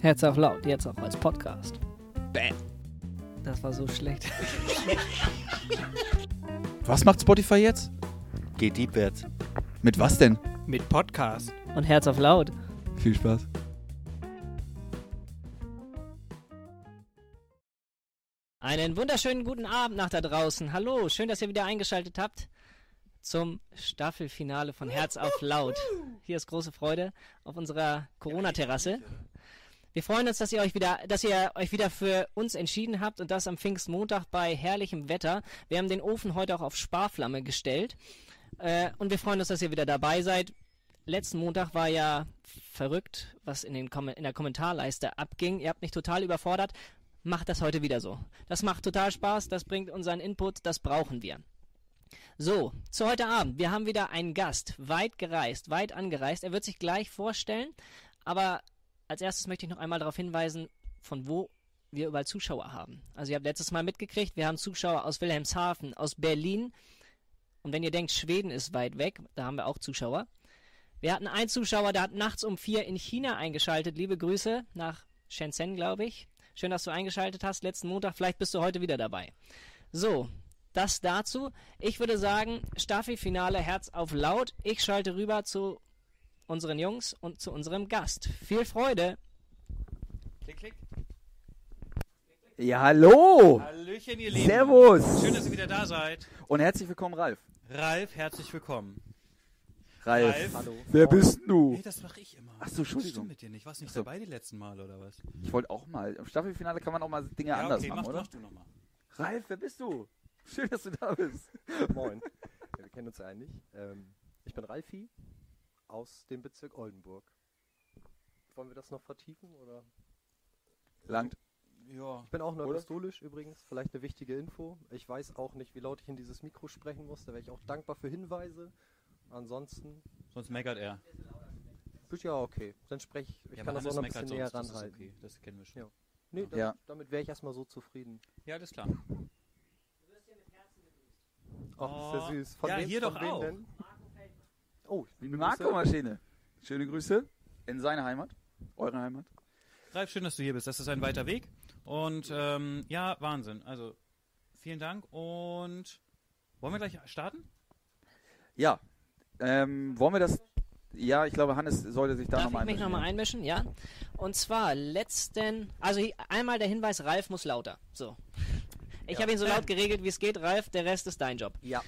Herz auf laut, jetzt auch als Podcast. Bam. Das war so schlecht. Was macht Spotify jetzt? Geht deepwärts. Mit was denn? Mit Podcast. Und Herz auf laut. Viel Spaß. Einen wunderschönen guten Abend nach da draußen. Hallo, schön, dass ihr wieder eingeschaltet habt zum Staffelfinale von Herz auf Laut. Hier ist große Freude auf unserer Corona-Terrasse. Wir freuen uns, dass ihr euch wieder, dass ihr euch wieder für uns entschieden habt und das am Pfingstmontag bei herrlichem Wetter. Wir haben den Ofen heute auch auf Sparflamme gestellt äh, und wir freuen uns, dass ihr wieder dabei seid. Letzten Montag war ja verrückt, was in, den Kom in der Kommentarleiste abging. Ihr habt mich total überfordert. Macht das heute wieder so. Das macht total Spaß, das bringt unseren Input, das brauchen wir. So, zu heute Abend. Wir haben wieder einen Gast, weit gereist, weit angereist. Er wird sich gleich vorstellen, aber als erstes möchte ich noch einmal darauf hinweisen, von wo wir überall Zuschauer haben. Also ihr habt letztes Mal mitgekriegt, wir haben Zuschauer aus Wilhelmshaven, aus Berlin. Und wenn ihr denkt, Schweden ist weit weg, da haben wir auch Zuschauer. Wir hatten einen Zuschauer, der hat nachts um vier in China eingeschaltet. Liebe Grüße nach Shenzhen, glaube ich. Schön, dass du eingeschaltet hast letzten Montag. Vielleicht bist du heute wieder dabei. So, das dazu. Ich würde sagen, Staffelfinale Herz auf laut. Ich schalte rüber zu unseren Jungs und zu unserem Gast. Viel Freude. Klick, klick. Ja, hallo! Hallöchen, ihr Lieben. Servus! Schön, dass ihr wieder da seid. Und herzlich willkommen, Ralf. Ralf, herzlich willkommen. Ralf. Ralf. Hallo. Wer bist du? Hey, das mache ich immer. Ach so, Entschuldigung. Das stimmt mit dir nicht. Warst nicht Ach so. dabei die letzten Mal, oder was? Ich wollte auch mal. Im Staffelfinale kann man auch mal Dinge anders okay, machen, mach, oder? mach du nochmal. Ralf, wer bist du? Schön, dass du da bist. Moin. Ja, wir kennen uns ja eigentlich. Ähm, ich bin Ralfi aus dem Bezirk Oldenburg. Wollen wir das noch vertiefen oder? Langt. Ja. Ich bin auch Oder? neuapostolisch übrigens. Vielleicht eine wichtige Info. Ich weiß auch nicht, wie laut ich in dieses Mikro sprechen muss. Da wäre ich auch dankbar für Hinweise. Ansonsten Sonst meckert er. ist ja okay. Dann spreche ich. Ich ja, kann das auch noch ein bisschen näher ist ranhalten. Okay, das kennen wir schon. Ja. Nee, das, Ja. damit wäre ich erstmal so zufrieden. Ja, alles klar. Ach, ist ja Oh. süß. Von Ja, wem, hier von doch wem auch. Denn? Oh, liebe. Marco-Maschine. Schöne Grüße in seine Heimat. Eure Heimat. Ralf, schön, dass du hier bist. Das ist ein weiter Weg. Und ähm, ja, Wahnsinn. Also, vielen Dank. Und wollen wir gleich starten? Ja. Ähm, wollen wir das. Ja, ich glaube, Hannes sollte sich da Darf nochmal ich mich nochmal einmischen? Ja. Und zwar letzten, also einmal der Hinweis, Ralf muss lauter. So. Ich Ja. habe ihn so laut geregelt, wie es geht, Ralf, der Rest ist dein Job. Ja.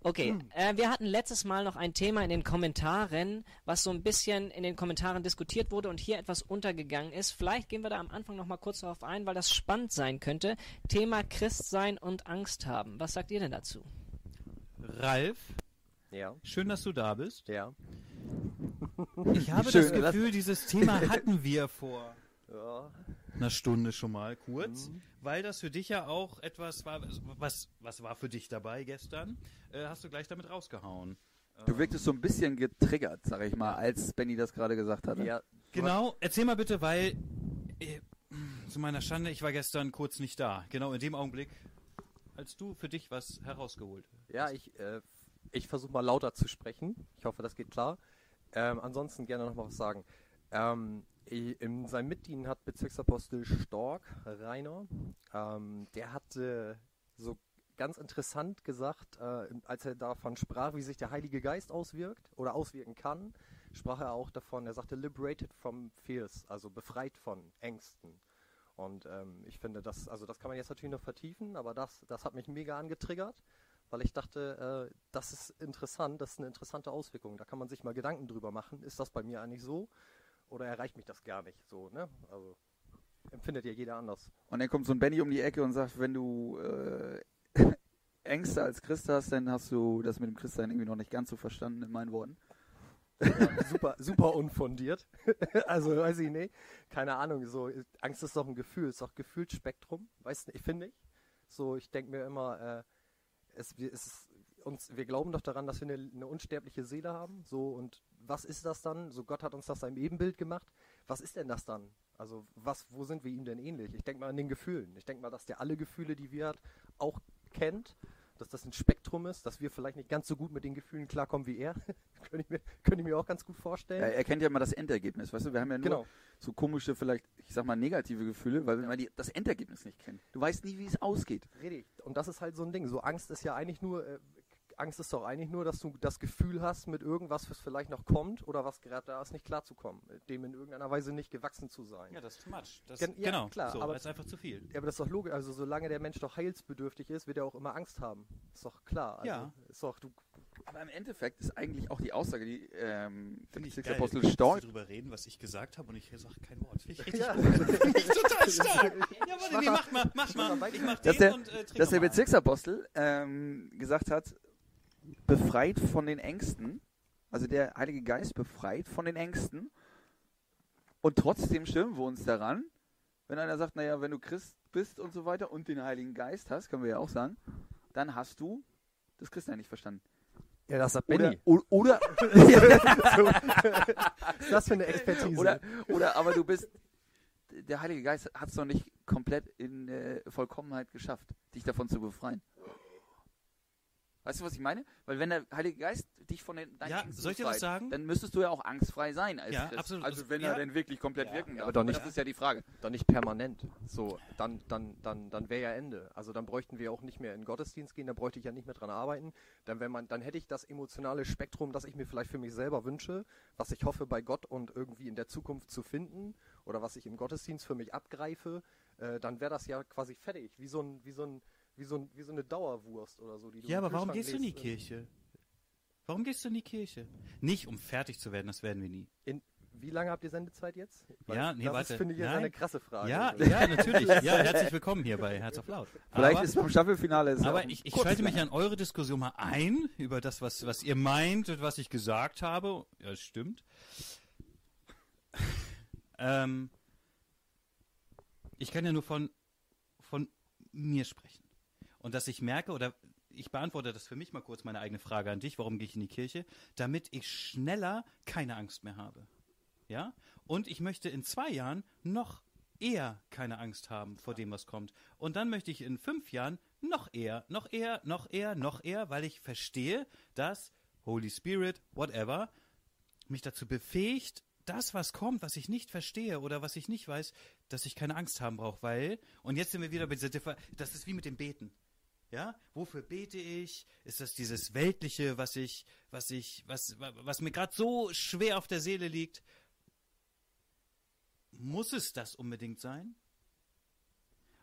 Okay, äh, wir hatten letztes Mal noch ein Thema in den Kommentaren, was so ein bisschen in den Kommentaren diskutiert wurde und hier etwas untergegangen ist. Vielleicht gehen wir da am Anfang noch mal kurz darauf ein, weil das spannend sein könnte. Thema Christsein und Angst haben. Was sagt ihr denn dazu? Ralf, Ja. schön, dass du da bist. Ja. Ich habe Schön, das das- Gefühl, dieses Thema hatten wir vor Ja. einer Stunde schon mal kurz, Mhm. Weil das für dich ja auch etwas war. Was, was war für dich dabei gestern? Äh, hast du gleich damit rausgehauen. Du wirktest so ein bisschen getriggert, sag ich mal, als Benny das gerade gesagt hatte. Ja. Genau, erzähl mal bitte, weil äh, zu meiner Schande, ich war gestern kurz nicht da. Genau in dem Augenblick, als du für dich was herausgeholt hast. Ja, ich, äh, ich versuche mal lauter zu sprechen. Ich hoffe, das geht klar. Ähm, ansonsten gerne noch mal was sagen. Ähm, in seinem Mitdienen hat Bezirksapostel Stork, Rainer, ähm, der hatte so ganz interessant gesagt, äh, als er davon sprach, wie sich der Heilige Geist auswirkt oder auswirken kann, sprach er auch davon, er sagte liberated from fears, also befreit von Ängsten. Und ähm, ich finde, das, also das kann man jetzt natürlich noch vertiefen, aber das, das hat mich mega angetriggert, weil ich dachte, äh, das ist interessant, das ist eine interessante Auswirkung. Da kann man sich mal Gedanken drüber machen. Ist das bei mir eigentlich so? Oder erreicht mich das gar nicht so, ne? Also empfindet ja jeder anders. Und dann kommt so ein Benny um die Ecke und sagt, wenn du äh, Ängste als Christ hast, dann hast du das mit dem Christsein irgendwie noch nicht ganz so verstanden in meinen Worten. Ja, super, super unfundiert. also weiß ich nicht. Keine Ahnung. So Angst ist doch ein Gefühl, ist doch Gefühlsspektrum. Weißt du, ich finde ich. So, ich denke mir immer, äh, es, es ist uns, wir glauben doch daran, dass wir eine, eine unsterbliche Seele haben. So und was ist das dann? So Gott hat uns das seinem Ebenbild gemacht. Was ist denn das dann? Also was, wo sind wir ihm denn ähnlich? Ich denke mal an den Gefühlen. Ich denke mal, dass der alle Gefühle, die wir hat, auch kennt. dass das ein Spektrum ist, dass wir vielleicht nicht ganz so gut mit den Gefühlen klarkommen wie er. könnte, ich mir, könnte ich mir auch ganz gut vorstellen. Er, er kennt ja mal das Endergebnis, weißt du? Wir haben ja nur Genau. so komische, vielleicht, ich sag mal, negative Gefühle, weil man die, das Endergebnis nicht kennt. Du weißt nie, wie es ausgeht. Richtig. Und das ist halt so ein Ding. So Angst ist ja eigentlich nur, äh, Angst ist doch eigentlich nur, dass du das Gefühl hast, mit irgendwas, was vielleicht noch kommt oder was gerade da ist, nicht klarzukommen. Dem in irgendeiner Weise nicht gewachsen zu sein. Ja, das ist too much. Das, Gen- ja, genau, klar, so, aber- das ist einfach zu viel. Ja, aber das ist doch logisch. Also solange der Mensch doch heilsbedürftig ist, wird er auch immer Angst haben. Ist doch klar. Also, Ja. Ist doch, du, Aber im Endeffekt ist eigentlich auch die Aussage, die ähm, Finde ich Bezirksapostel geil. Storch, Dass wir drüber reden, was ich gesagt habe und ich sage kein Wort. Finde ich richtig Ja. ich total stark. Ja, warte, nee, mach mal, mach mal. Ich mach Dass den der- und äh, dass der. Bezirksapostel ähm, gesagt hat, befreit von den Ängsten, also der Heilige Geist befreit von den Ängsten und trotzdem stimmen wir uns daran, wenn einer sagt, naja, wenn du Christ bist und so weiter und den Heiligen Geist hast, können wir ja auch sagen, dann hast du das Christsein nicht verstanden. ja, das sagt Oder, Benny. oder, Was ist das für eine Expertise? oder, oder aber du bist, der Heilige Geist hat es noch nicht komplett in äh, Vollkommenheit geschafft, dich davon zu befreien. Weißt du, was ich meine? Weil wenn der Heilige Geist dich von den deinen Ja, Ängsten soll ich dir was sagen? dann müsstest du ja auch angstfrei sein als Ja, Christ. absolut. Also wenn Ja. er denn wirklich komplett Ja, wirken darf. aber doch nicht- Das ist ja die Frage. dann nicht permanent. So, dann, dann, dann, dann wäre ja Ende. Also dann bräuchten wir auch nicht mehr in den Gottesdienst gehen, dann bräuchte ich ja nicht mehr dran arbeiten. Dann, wenn man, dann hätte ich das emotionale Spektrum, das ich mir vielleicht für mich selber wünsche, was ich hoffe bei Gott und irgendwie in der Zukunft zu finden oder was ich im Gottesdienst für mich abgreife, äh, dann wäre das ja quasi fertig. Wie so ein, wie so ein, wie so, ein, wie so eine Dauerwurst oder so. Die du Ja, aber warum gehst du in die. Kirche? Warum gehst du in die Kirche? Nicht, um fertig zu werden, das werden wir nie. In, wie lange habt ihr Sendezeit jetzt? Ja, nee, das warte. Ist, finde ich, jetzt Nein. eine krasse Frage. Ja, Also, ja, natürlich. Ja, herzlich willkommen hier bei Herz auf Laut. Vielleicht aber, ist beim Staffelfinale ist aber ich, ich schalte mich an eure Diskussion mal ein über das, was, was ihr meint und was ich gesagt habe. Ja, das stimmt. ähm, ich kann ja nur von, von mir sprechen. Und dass ich merke, oder ich beantworte das für mich mal kurz, meine eigene Frage an dich, warum gehe ich in die Kirche? Damit ich schneller keine Angst mehr habe. Ja? Und ich möchte in zwei Jahren noch eher keine Angst haben vor dem, was kommt. Und dann möchte ich in fünf Jahren noch eher, noch eher, noch eher, noch eher, weil ich verstehe, dass Holy Spirit, whatever, mich dazu befähigt, das, was kommt, was ich nicht verstehe oder was ich nicht weiß, dass ich keine Angst haben brauche, weil, und jetzt sind wir wieder bei dieser Differ das ist wie mit dem Beten. Ja, wofür bete ich? Ist das dieses Weltliche, was ich, was ich, was, was mir gerade so schwer auf der Seele liegt? Muss es das unbedingt sein?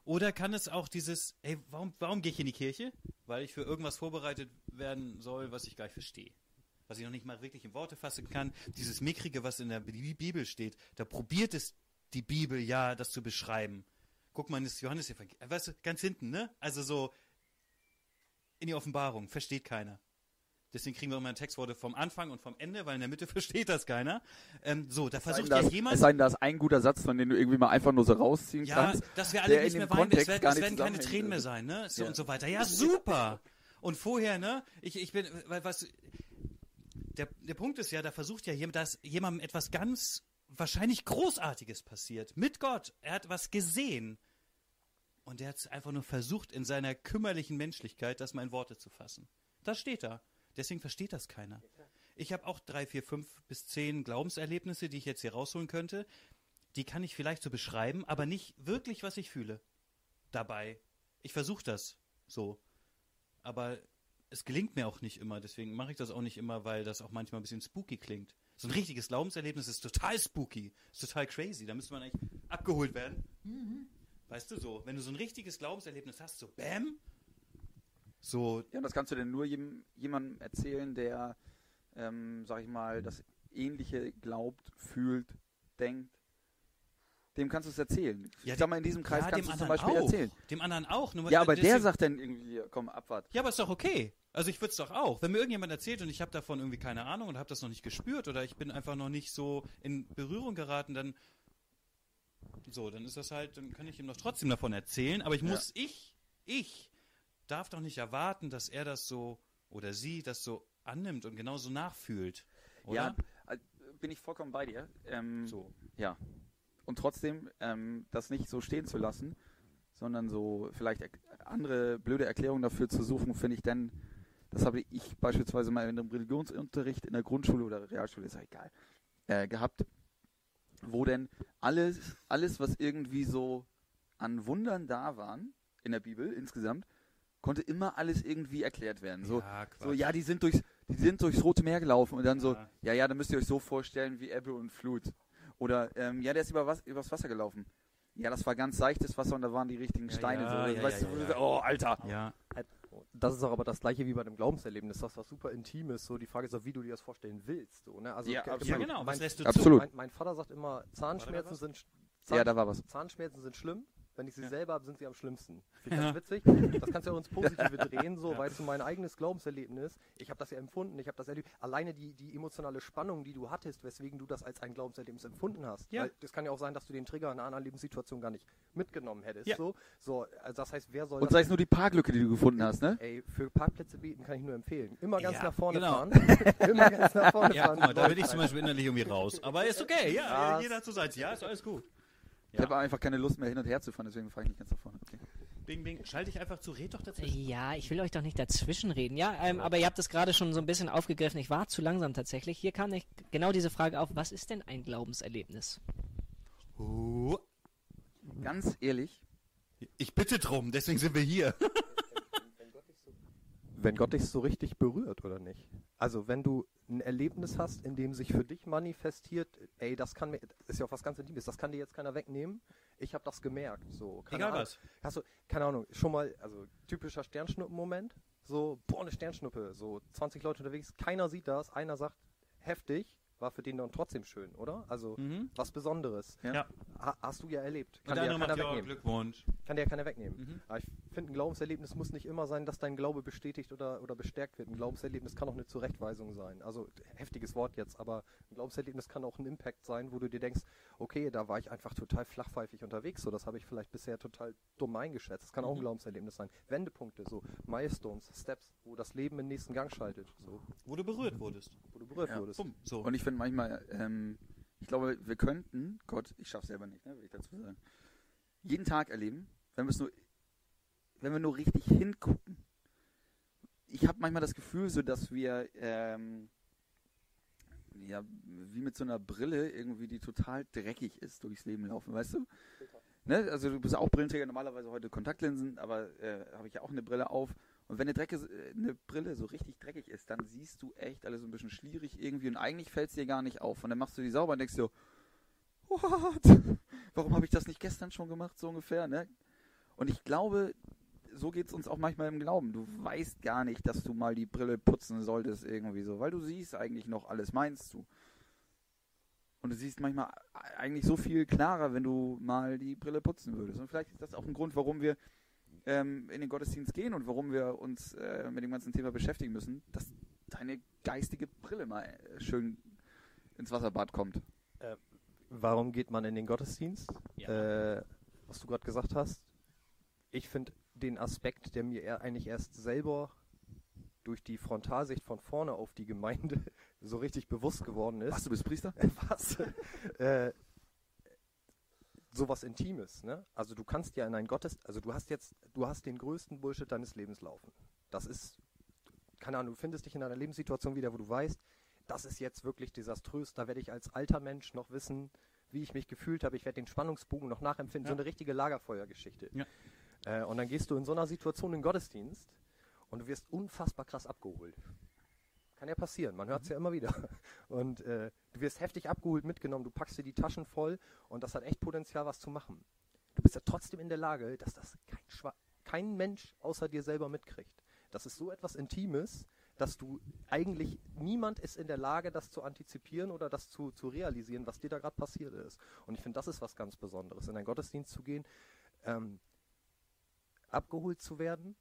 Oder kann es auch dieses, ey, warum, warum gehe ich in die Kirche? Weil ich für irgendwas vorbereitet werden soll, was ich gar nicht verstehe. Was ich noch nicht mal wirklich in Worte fassen kann. Dieses Mickrige, was in der Bi- Bibel steht, da probiert es die Bibel ja, das zu beschreiben. Guck mal, das Johannes, weißt du, ganz hinten, ne? Also so in die Offenbarung, versteht keiner. Deswegen kriegen wir immer Textworte vom Anfang und vom Ende, weil in der Mitte versteht das keiner. Ähm, so, da Es versucht ja das- jemand. Es sei denn, da ist ein guter Satz, von dem du irgendwie mal einfach nur so rausziehen Ja, kannst. dass wir alle nicht mehr weinen, es werden, es werden keine. Tränen mehr sein, ne? So Ja. und so weiter. Ja, super! Und vorher, ne? Ich, ich bin, weil was, der, der Punkt ist ja, da versucht ja jemand, dass jemandem etwas ganz wahrscheinlich Großartiges passiert. Mit Gott. Er hat was gesehen. Und er hat einfach nur versucht, in seiner kümmerlichen Menschlichkeit, das mal in Worte zu fassen. Das steht da. Deswegen versteht das keiner. Ich habe auch drei, vier, fünf bis zehn Glaubenserlebnisse, die ich jetzt hier rausholen könnte. Die kann ich vielleicht so beschreiben, aber nicht wirklich, was ich fühle. Dabei. Ich versuche das so. Aber es gelingt mir auch nicht immer. Deswegen mache ich das auch nicht immer, weil das auch manchmal ein bisschen spooky klingt. So ein richtiges Glaubenserlebnis ist total spooky. Ist total crazy. Da müsste man eigentlich abgeholt werden. Weißt du so, wenn du so ein richtiges Glaubenserlebnis hast, so Bäm, so, Ja, und das kannst du denn nur jem, jemandem erzählen, der, ähm, sag ich mal, das Ähnliche glaubt, fühlt, denkt. Dem kannst du es erzählen. Ja, ich sag mal, in diesem Kreis ja, kannst dem du es zum anderen Beispiel auch. erzählen. Dem anderen auch. Nur, Ja, aber der sagt dann irgendwie, komm, abwart. Ja, aber ist doch okay. Also ich würde es doch auch. Wenn mir irgendjemand erzählt und ich habe davon irgendwie keine Ahnung und habe das noch nicht gespürt oder ich bin einfach noch nicht so in Berührung geraten, dann so, dann ist das halt, dann kann ich ihm doch trotzdem davon erzählen. Aber ich Ja. muss, ich, ich darf doch nicht erwarten, dass er das so oder sie das so annimmt und genauso nachfühlt. Oder? Ja, äh, bin ich vollkommen bei dir. Ähm, So. Ja. Und trotzdem ähm, das nicht so stehen zu lassen, sondern so vielleicht er andere blöde Erklärungen dafür zu suchen, finde ich dann, das habe ich beispielsweise mal in einem Religionsunterricht in der Grundschule oder Realschule, ist ja egal, äh, gehabt, wo denn alles, alles, was irgendwie so an Wundern da waren in der Bibel insgesamt, konnte immer alles irgendwie erklärt werden. So, Ja, so ja, die sind durchs, die sind durchs Rote Meer gelaufen und dann so, Ja. ja, ja, dann müsst ihr euch so vorstellen wie Ebbe und Flut. Oder, ähm, ja, der ist über was, übers Wasser gelaufen. Ja, das war ganz seichtes Wasser und da waren die richtigen Ja, Steine. ja, so, ja, weißt ja, du, wo ja, du ja. so, oh, Alter. Ja. Das ist auch aber das gleiche wie bei einem Glaubenserlebnis, das was super Intimes. So die Frage ist auch, wie du dir das vorstellen willst. So, ne? also, Ja, absolut. ja, mein- genau. Mein, Was lässt du Absolut. mein, mein Vater sagt immer, Zahnschmerzen sind sch- Ja, da war was. Zahnschmerzen sind schlimm. Wenn ich sie Ja. selber habe, sind sie am schlimmsten. Finde ich Ja. ganz witzig. Das kannst du ja auch ins Positive drehen, so, Ja. weißt du, mein eigenes Glaubenserlebnis, ich habe das ja empfunden, ich habe das erlebt. Alleine die, die emotionale Spannung, die du hattest, weswegen du das als ein Glaubenserlebnis empfunden hast. Ja. Weil das kann ja auch sein, dass du den Trigger in einer anderen Lebenssituation gar nicht mitgenommen hättest. Ja. So, so, also das heißt, wer soll Und das sei es nur die Parklücke, die du gefunden hast, ne? Ey, für Parkplätze bieten kann ich nur empfehlen. Immer ganz Ja, nach vorne genau. fahren. Immer ganz nach vorne Ja, fahren. guck mal, da bin ich zum Beispiel innerlich irgendwie raus. Aber ist okay, ja, jeder hat so seins. Ja, ist alles gut. Ich habe einfach keine Lust mehr hin und her zu fahren, deswegen fahre ich nicht ganz nach vorne. Okay. Bing, bing, schalte ich einfach zu, red doch dazwischen. Ja, ich will euch doch nicht dazwischenreden. Ja, ähm, aber ihr habt es gerade schon so ein bisschen aufgegriffen. Ich war zu langsam tatsächlich. Hier kam nicht genau diese Frage auf, was ist denn ein Glaubenserlebnis? Oh, Ganz ehrlich, ich bitte drum, deswegen sind wir hier. Wenn Gott dich so richtig berührt, oder nicht? Also, wenn du ein Erlebnis hast, in dem sich für dich manifestiert, ey, das kann mir, ist ja auch was ganz Intimes, das kann dir jetzt keiner wegnehmen. Ich habe das gemerkt. So, Egal Ahnung. was. Hast du, keine Ahnung, schon mal, also typischer Sternschnuppen-Moment, so, boah, eine Sternschnuppe, so 20 Leute unterwegs, keiner sieht das, einer sagt, heftig, war für den dann trotzdem schön, oder? Also, Mhm. was Besonderes. Ja. Ha, hast du ja erlebt. Kann der dir ja keiner wegnehmen. Glückwunsch. Kann dir ja keiner wegnehmen. Mhm. Aber ich finde, ein Glaubenserlebnis muss nicht immer sein, dass dein Glaube bestätigt oder, oder bestärkt wird. Ein Glaubenserlebnis kann auch eine Zurechtweisung sein. Also heftiges Wort jetzt, aber ein Glaubenserlebnis kann auch ein Impact sein, wo du dir denkst, okay, da war ich einfach total flachpfeifig unterwegs. So, das habe ich vielleicht bisher total dumm eingeschätzt. Das kann auch ein Mhm. Glaubenserlebnis sein. Wendepunkte, so Milestones, Steps, wo das Leben in den nächsten Gang schaltet, so, Wo du berührt wurdest. wo du berührt Ja, wurdest. Bumm, so. und ich finde manchmal, ähm, ich glaube, wir könnten, Gott, ich schaffe selber nicht, ne, will ich dazu sagen, jeden Tag erleben, wenn wir es nur, wenn wir nur richtig hingucken. Ich habe manchmal das Gefühl, so dass wir, ähm, ja, wie mit so einer Brille irgendwie, die total dreckig ist, durchs Leben laufen, weißt du? Ne? Also du bist auch Brillenträger, normalerweise heute Kontaktlinsen, aber äh, habe ich ja auch eine Brille auf. Und wenn eine, Drecke, äh, eine Brille so richtig dreckig ist, dann siehst du echt alles so ein bisschen schlierig irgendwie und eigentlich fällt es dir gar nicht auf. Und dann machst du die sauber und denkst dir, what? Warum habe ich das nicht gestern schon gemacht, so ungefähr, ne? Und ich glaube, so geht es uns auch manchmal im Glauben. Du weißt gar nicht, dass du mal die Brille putzen solltest irgendwie so, weil du siehst eigentlich noch alles, meinst du. Und du siehst manchmal eigentlich so viel klarer, wenn du mal die Brille putzen würdest. Und vielleicht ist das auch ein Grund, warum wir ähm, in den Gottesdienst gehen und warum wir uns äh, mit dem ganzen Thema beschäftigen müssen, dass deine geistige Brille mal äh, schön ins Wasserbad kommt. Warum geht man in den Gottesdienst? Ja. Äh, was du gerade gesagt hast. Ich finde den Aspekt, der mir eher eigentlich erst selber durch die Frontalsicht von vorne auf die Gemeinde so richtig bewusst geworden ist. Was, du bist Priester? was? äh, sowas Intimes, ne? Also du kannst ja in ein Gottes, also du hast jetzt, du hast den größten Bullshit deines Lebens laufen. Das ist, keine Ahnung, du findest dich in einer Lebenssituation wieder, wo du weißt, das ist jetzt wirklich desaströs, da werde ich als alter Mensch noch wissen, wie ich mich gefühlt habe, ich werde den Spannungsbogen noch nachempfinden, Ja. so eine richtige Lagerfeuergeschichte. Ja. Äh, und dann gehst du in so einer Situation in den Gottesdienst und du wirst unfassbar krass abgeholt. Kann ja passieren, man hört es ja immer wieder. Und äh, du wirst heftig abgeholt, mitgenommen, du packst dir die Taschen voll und das hat echt Potenzial, was zu machen. Du bist ja trotzdem in der Lage, dass das kein, Schwa kein Mensch außer dir selber mitkriegt. Das ist so etwas Intimes, dass du eigentlich niemand ist in der Lage, das zu antizipieren oder das zu, zu realisieren, was dir da gerade passiert ist. Und ich finde, das ist was ganz Besonderes, in einen Gottesdienst zu gehen, ähm, abgeholt zu werden,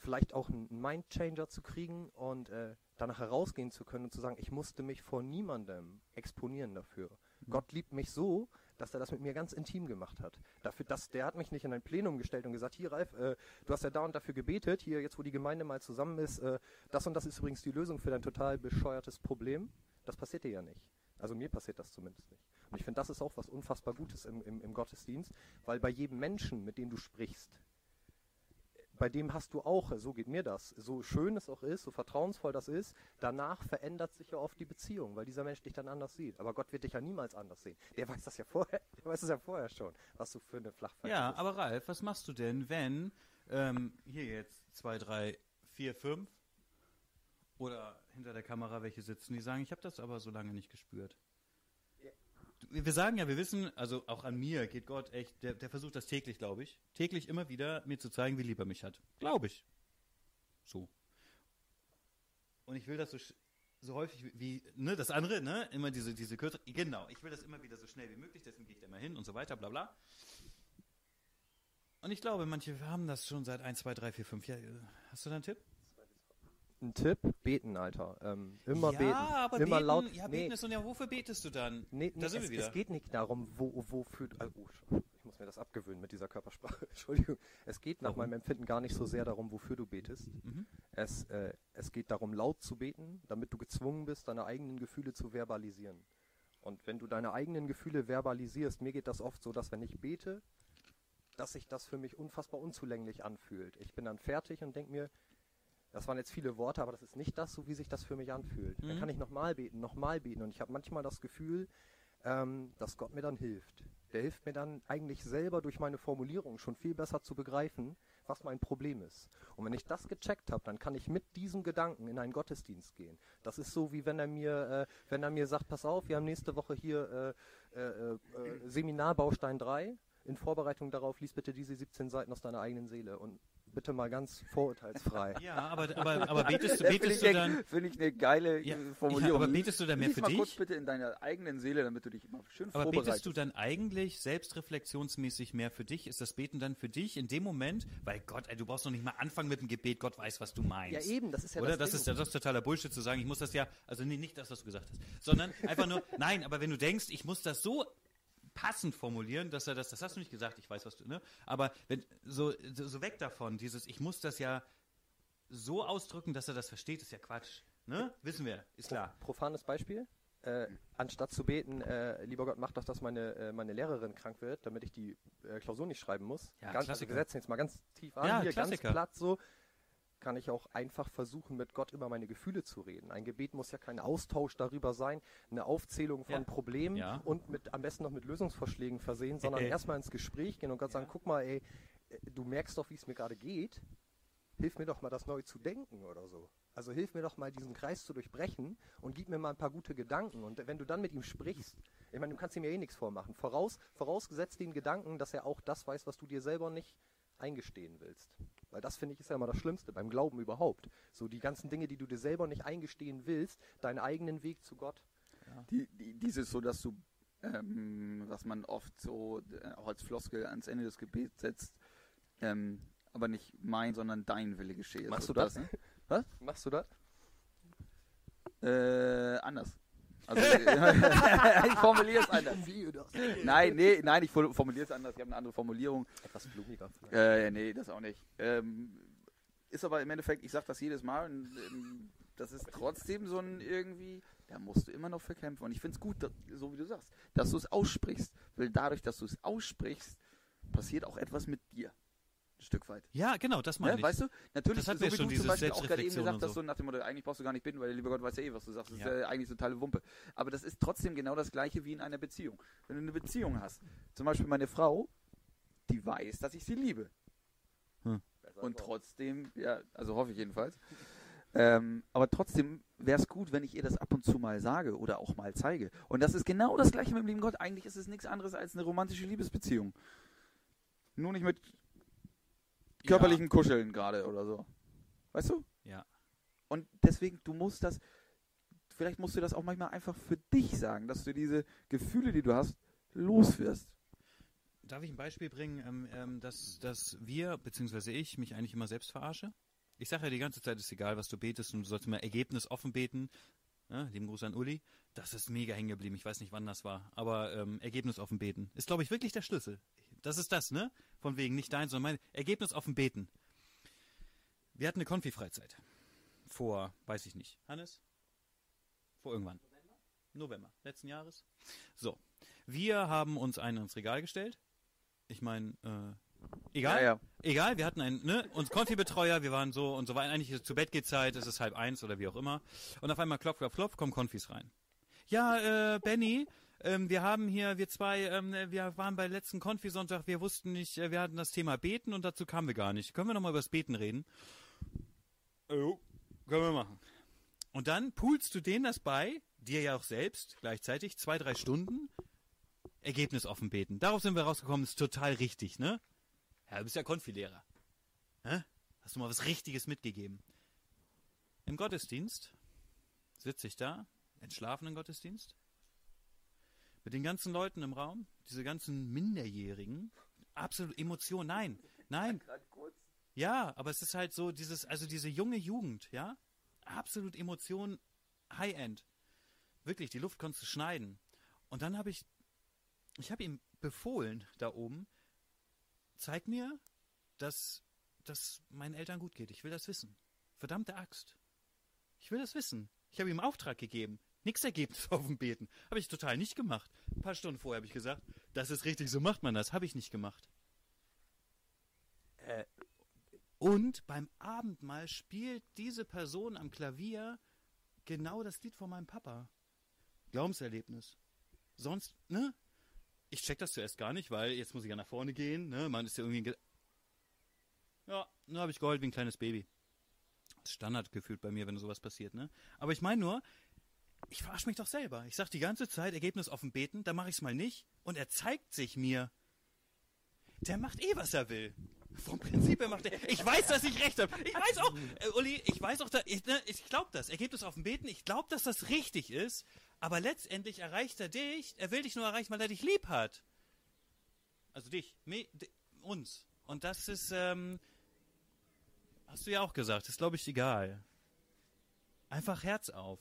vielleicht auch einen Mindchanger zu kriegen und äh, danach herausgehen zu können und zu sagen, ich musste mich vor niemandem exponieren dafür. Gott liebt mich so, dass er das mit mir ganz intim gemacht hat. Dafür, dass der hat mich nicht in ein Plenum gestellt und gesagt, hier Ralf, äh, du hast ja da und dafür gebetet, hier jetzt wo die Gemeinde mal zusammen ist, äh, das und das ist übrigens die Lösung für dein total bescheuertes Problem. Das passiert dir ja nicht. Also mir passiert das zumindest nicht. Und ich finde, das ist auch was unfassbar Gutes im, im, im Gottesdienst, weil bei jedem Menschen, mit dem du sprichst, bei dem hast du auch, so geht mir das, so schön es auch ist, so vertrauensvoll das ist, danach verändert sich ja oft die Beziehung, weil dieser Mensch dich dann anders sieht. Aber Gott wird dich ja niemals anders sehen. Der weiß das ja vorher, der weiß es ja vorher schon, was du für eine Flachpfeife Ja, bist. aber Ralf, was machst du denn, wenn ähm, hier jetzt zwei, drei, vier, fünf oder hinter der Kamera welche sitzen, die sagen, ich habe das aber so lange nicht gespürt. Wir sagen ja, wir wissen, also auch an mir geht Gott echt, der, der versucht das täglich, glaube ich, täglich immer wieder mir zu zeigen, wie lieb er mich hat. Glaube ich. So. Und ich will das so, so häufig wie, ne, das andere, ne, immer diese, diese Kürze, genau, ich will das immer wieder so schnell wie möglich, deswegen gehe ich da immer hin und so weiter, bla bla. Und ich glaube, manche haben das schon seit 1, 2, 3, 4, 5 Jahren. Hast du da einen Tipp? Ein Tipp, beten, Alter. Ähm, immer ja, beten. aber immer beten, laut. Ja, nee, beten ist und ja, wofür betest du dann? nee, nee, da sind es, wir wieder. es geht nicht darum, wo, wofür. du- Also, oh, ich muss mir das abgewöhnen mit dieser Körpersprache. Entschuldigung. Es geht nach Warum? meinem Empfinden gar nicht so sehr darum, wofür du betest. Mhm. Es, äh, es geht darum, laut zu beten, damit du gezwungen bist, deine eigenen Gefühle zu verbalisieren. Und wenn du deine eigenen Gefühle verbalisierst, mir geht das oft so, dass wenn ich bete, dass sich das für mich unfassbar unzulänglich anfühlt. Ich bin dann fertig und denke mir, das waren jetzt viele Worte, aber das ist nicht das, so wie sich das für mich anfühlt. Dann Mhm. kann ich nochmal beten, nochmal beten. Und ich habe manchmal das Gefühl, ähm, dass Gott mir dann hilft. Der hilft mir dann eigentlich selber durch meine Formulierung schon viel besser zu begreifen, was mein Problem ist. Und wenn ich das gecheckt habe, dann kann ich mit diesem Gedanken in einen Gottesdienst gehen. Das ist so, wie wenn er mir, äh, wenn er mir sagt, pass auf, wir haben nächste Woche hier äh, äh, äh, Seminar Baustein 3. In Vorbereitung darauf lies bitte diese 17 Seiten aus deiner eigenen Seele und bitte mal ganz vorurteilsfrei. Ja, aber, aber, aber betest betest du dann. finde ich eine geile Ja, äh, ja, Formulierung. aber betest du dann mehr Lies für mal dich? kurz bitte in deiner eigenen Seele, damit du dich immer schön Aber vorbereitest. betest du dann eigentlich selbstreflexionsmäßig mehr für dich? Ist das Beten dann für dich in dem Moment? Weil Gott, ey, du brauchst noch nicht mal anfangen mit dem Gebet, Gott weiß, was du meinst. Ja, eben, das ist ja Oder? das Das, ist, das ist totaler Bullshit zu sagen, ich muss das ja, also nee, nicht das, was du gesagt hast, sondern einfach nur, nein, aber wenn du denkst, ich muss das so passend formulieren, dass er das, das hast du nicht gesagt, ich weiß, was du, ne? Aber wenn, so, so weg davon, dieses, ich muss das ja so ausdrücken, dass er das versteht, ist ja Quatsch. Ne? Wissen wir, ist klar. Profanes Beispiel. Äh, anstatt zu beten, äh, lieber Gott, mach doch, dass meine, äh, meine Lehrerin krank wird, damit ich die äh, Klausur nicht schreiben muss. Ja, ganz, also wir setzen jetzt mal ganz tief an, Ja, hier Klassiker. ganz platt so. Kann ich auch einfach versuchen, mit Gott über meine Gefühle zu reden. Ein Gebet muss ja kein Austausch darüber sein, eine Aufzählung von Ja. Problemen Ja. und mit am besten noch mit Lösungsvorschlägen versehen, sondern Äh, erstmal ins Gespräch gehen und Gott sagen, guck mal, ey, äh, du merkst doch, wie es mir gerade geht. Hilf mir doch mal, das neu zu denken oder so. Also hilf mir doch mal, diesen Kreis zu durchbrechen und gib mir mal ein paar gute Gedanken. Und wenn du dann mit ihm sprichst, ich meine, du kannst ihm ja eh nichts vormachen. Voraus, vorausgesetzt den Gedanken, dass er auch das weiß, was du dir selber nicht eingestehen willst. Weil das finde ich ist ja immer das Schlimmste beim Glauben überhaupt. So die ganzen Dinge, die du dir selber nicht eingestehen willst, deinen eigenen Weg zu Gott. Die, die, dieses so, dass du, ähm, was man oft so äh, auch als Floskel ans Ende des Gebets setzt, ähm, aber nicht mein, sondern dein Wille geschehe. Machst so du das? ne? Machst du das? Äh, anders. Also, ich formuliere es anders. Nein, nee, nein, ich formuliere es anders. Ich habe eine andere Formulierung. Etwas blumiger. Äh, nee, das auch nicht. Ähm, ist aber im Endeffekt, ich sage das jedes Mal und ähm, das ist trotzdem so ein irgendwie, da musst du immer noch für kämpfen. Und ich finde es gut, dass, so wie du sagst, dass du es aussprichst. Weil dadurch, dass du es aussprichst, passiert auch etwas mit dir. Ein Stück weit. Ja, genau, das meine Ne? ich. Weißt du? Natürlich, Das so wie schon, du zum Beispiel auch gerade eben gesagt hast, so. nach dem Motto, eigentlich brauchst du gar nicht bitten, weil der liebe Gott weiß ja eh, was du sagst. Das Ja. ist ja eigentlich totale Wumpe. Aber das ist trotzdem genau das gleiche wie in einer Beziehung. Wenn du eine Beziehung hast, zum Beispiel meine Frau, die weiß, dass ich sie liebe. Und trotzdem, ja, also hoffe ich jedenfalls. Ähm, aber trotzdem wäre es gut, wenn ich ihr das ab und zu mal sage oder auch mal zeige. Und das ist genau das gleiche mit dem lieben Gott. Eigentlich ist es nichts anderes als eine romantische Liebesbeziehung. Nur nicht mit körperlichen Kuscheln gerade oder so. Weißt du? Ja. Und deswegen, du musst das, vielleicht musst du das auch manchmal einfach für dich sagen, dass du diese Gefühle, die du hast, loswirst. Darf ich ein Beispiel bringen, ähm, ähm, dass, dass wir, beziehungsweise ich, mich eigentlich immer selbst verarsche? Ich sage ja die ganze Zeit, ist egal, was du betest und du sollst immer ergebnisoffen beten. Ja, lieben Gruß an Uli. Das ist mega hängen geblieben. Ich weiß nicht, wann das war. Aber ähm, ergebnisoffen beten ist, glaube ich, wirklich der Schlüssel. Das ist das, ne? Von wegen nicht dein, sondern mein Ergebnisoffen beten. Wir hatten eine Konfi-Freizeit. Vor, weiß ich nicht. Hannes? Vor irgendwann. November letzten Jahres. So. Wir haben uns einen ins Regal gestellt. Ich meine, äh, egal. Ja, ja. Egal, wir hatten einen, ne, uns Konfi-Betreuer, wir waren so und so weiter. Eigentlich zu Bett geht Zeit, es ist halb eins oder wie auch immer. Und auf einmal klopf, klopf, klopf, kommen Konfis rein. Ja, äh, Benny, ähm, wir haben hier, wir zwei, ähm, wir waren bei letzten Konfi-Sonntag, wir wussten nicht, äh, wir hatten das Thema Beten und dazu kamen wir gar nicht. Können wir nochmal über das Beten reden? Jo, können wir machen. Und dann poolst du denen das bei, dir ja auch selbst, gleichzeitig, zwei, drei Stunden, Ergebnis offen beten. Darauf sind wir rausgekommen, ist total richtig, ne? Ja, du bist ja Konfilehrer. Hä? Hast du mal was Richtiges mitgegeben? Im Gottesdienst sitze ich da, entschlafenen Gottesdienst, mit den ganzen Leuten im Raum, diese ganzen Minderjährigen, absolut Emotion, nein, nein. Ja, aber es ist halt so dieses, also diese junge Jugend, ja, absolut Emotion, High-End. Wirklich, die Luft konntest du schneiden. Und dann habe ich, ich habe ihm befohlen da oben, zeig mir, dass, dass meinen Eltern gut geht. Ich will das wissen. Verdammte Axt. Ich will das wissen. Ich habe ihm Auftrag gegeben. Nix Ergebnis auf dem Beten. Habe ich total nicht gemacht. Ein paar Stunden vorher habe ich gesagt, das ist richtig, so macht man das. Habe ich nicht gemacht. Äh, Und beim Abendmahl spielt diese Person am Klavier genau das Lied von meinem Papa. Glaubenserlebnis. Sonst, ne? Ich check das zuerst gar nicht, weil jetzt muss ich ja nach vorne gehen, ne? Man ist ja irgendwie. ja, nur habe ich geheult wie ein kleines Baby. Standard gefühlt bei mir, wenn sowas passiert, ne? Aber ich meine nur, ich verarsche mich doch selber. Ich sag die ganze Zeit, Ergebnis offen beten, dann mache ich es mal nicht und er zeigt sich mir. Der macht eh, was er will. Vom Prinzip her macht er. Ich weiß, dass ich recht habe. Ich weiß auch, äh, Uli, ich weiß auch, da, ich, ne, ich glaube das. Ergebnis auf dem Beten, ich glaube, dass das richtig ist. Aber letztendlich erreicht er dich. Er will dich nur erreichen, weil er dich lieb hat. Also dich, me, uns. Und das ist, ähm, hast du ja auch gesagt, ist glaube ich egal. Einfach Herz auf.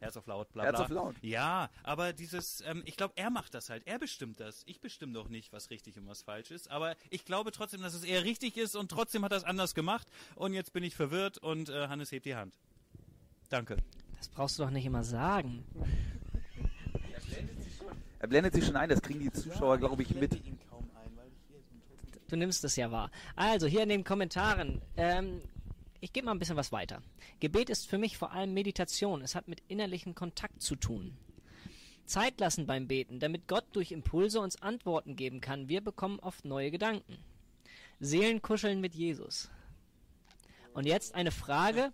Herz auf laut, bla bla. Herz auf laut. Ja, aber dieses, ähm, ich glaube, er macht das halt. Er bestimmt das. Ich bestimme doch nicht, was richtig und was falsch ist. Aber ich glaube trotzdem, dass es eher richtig ist und trotzdem hat er es anders gemacht. Und jetzt bin ich verwirrt und äh, Hannes hebt die Hand. Danke. Das brauchst du doch nicht immer sagen. Er blendet sich schon ein, das kriegen die Zuschauer, glaube ich, mit. Du nimmst es ja wahr. Also, hier in den Kommentaren. Ähm, ich gebe mal ein bisschen was weiter. Gebet ist für mich vor allem Meditation. Es hat mit innerlichem Kontakt zu tun. Zeit lassen beim Beten, damit Gott durch Impulse uns Antworten geben kann. Wir bekommen oft neue Gedanken. Seelenkuscheln mit Jesus. Und jetzt eine Frage.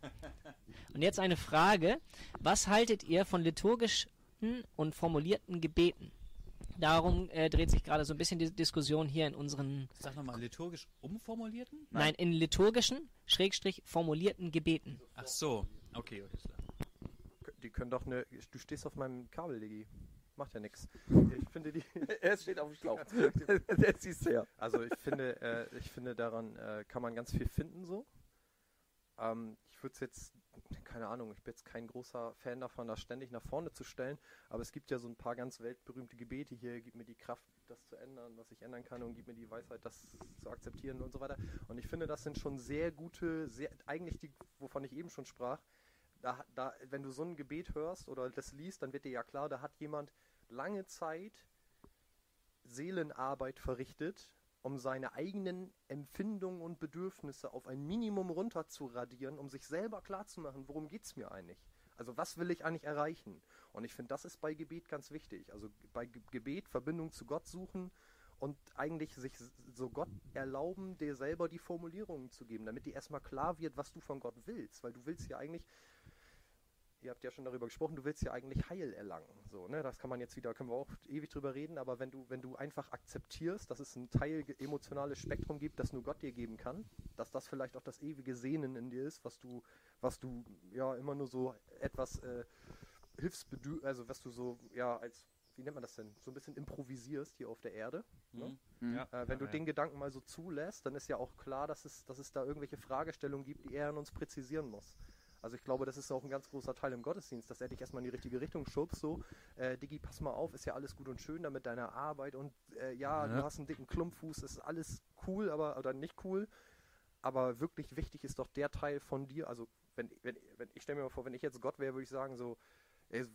Und jetzt eine Frage. Was haltet ihr von liturgischen und formulierten Gebeten? Darum äh, dreht sich gerade so ein bisschen die Diskussion hier in unseren, Sag nochmal, liturgisch umformulierten? nein, in liturgischen, schrägstrich formulierten Gebeten. Ach so. Okay, okay. die können doch eine. Du stehst auf meinem Kabel, Diggi. Macht ja nix. Ich finde die. Er steht auf dem Schlauch. Der ziehst her. Also ich finde, äh, ich finde daran äh, kann man ganz viel finden so. Ähm, ich würde es jetzt, keine Ahnung, ich bin jetzt kein großer Fan davon, das ständig nach vorne zu stellen, aber es gibt ja so ein paar ganz weltberühmte Gebete hier, gib mir die Kraft, das zu ändern, was ich ändern kann und gib mir die Weisheit, das zu akzeptieren und so weiter. Und ich finde, das sind schon sehr gute, sehr, eigentlich die, wovon ich eben schon sprach, da, da, wenn du so ein Gebet hörst oder das liest, dann wird dir ja klar, da hat jemand lange Zeit Seelenarbeit verrichtet, um seine eigenen Empfindungen und Bedürfnisse auf ein Minimum runterzuradieren, um sich selber klarzumachen, worum geht es mir eigentlich? Also was will ich eigentlich erreichen? Und ich finde, das ist bei Gebet ganz wichtig. Also bei Ge Gebet Verbindung zu Gott suchen und eigentlich sich so Gott erlauben, dir selber die Formulierungen zu geben, damit dir erstmal klar wird, was du von Gott willst. Weil du willst ja eigentlich, ihr habt ja schon darüber gesprochen, du willst ja eigentlich Heil erlangen. So, ne? Das kann man jetzt wieder, können wir auch ewig drüber reden, aber wenn du, wenn du einfach akzeptierst, dass es ein Teil emotionales Spektrum gibt, das nur Gott dir geben kann, dass das vielleicht auch das ewige Sehnen in dir ist, was du, was du ja immer nur so etwas äh, hilfsbedür, also was du so, ja, als, wie nennt man das denn, so ein bisschen improvisierst hier auf der Erde. Ne? Mhm. Ja. Äh, wenn du ja. den Gedanken mal so zulässt, dann ist ja auch klar, dass es, dass es da irgendwelche Fragestellungen gibt, die er in uns präzisieren muss. Also ich glaube, das ist auch ein ganz großer Teil im Gottesdienst, dass er dich erstmal in die richtige Richtung schubst, so, äh, Diggi, pass mal auf, ist ja alles gut und schön da mit deiner Arbeit und äh, ja, Ja. du hast einen dicken Klumpfuß, ist alles cool, aber, oder nicht cool, aber wirklich wichtig ist doch der Teil von dir, also wenn, wenn, wenn ich stelle mir mal vor, wenn ich jetzt Gott wäre, würde ich sagen so, ey,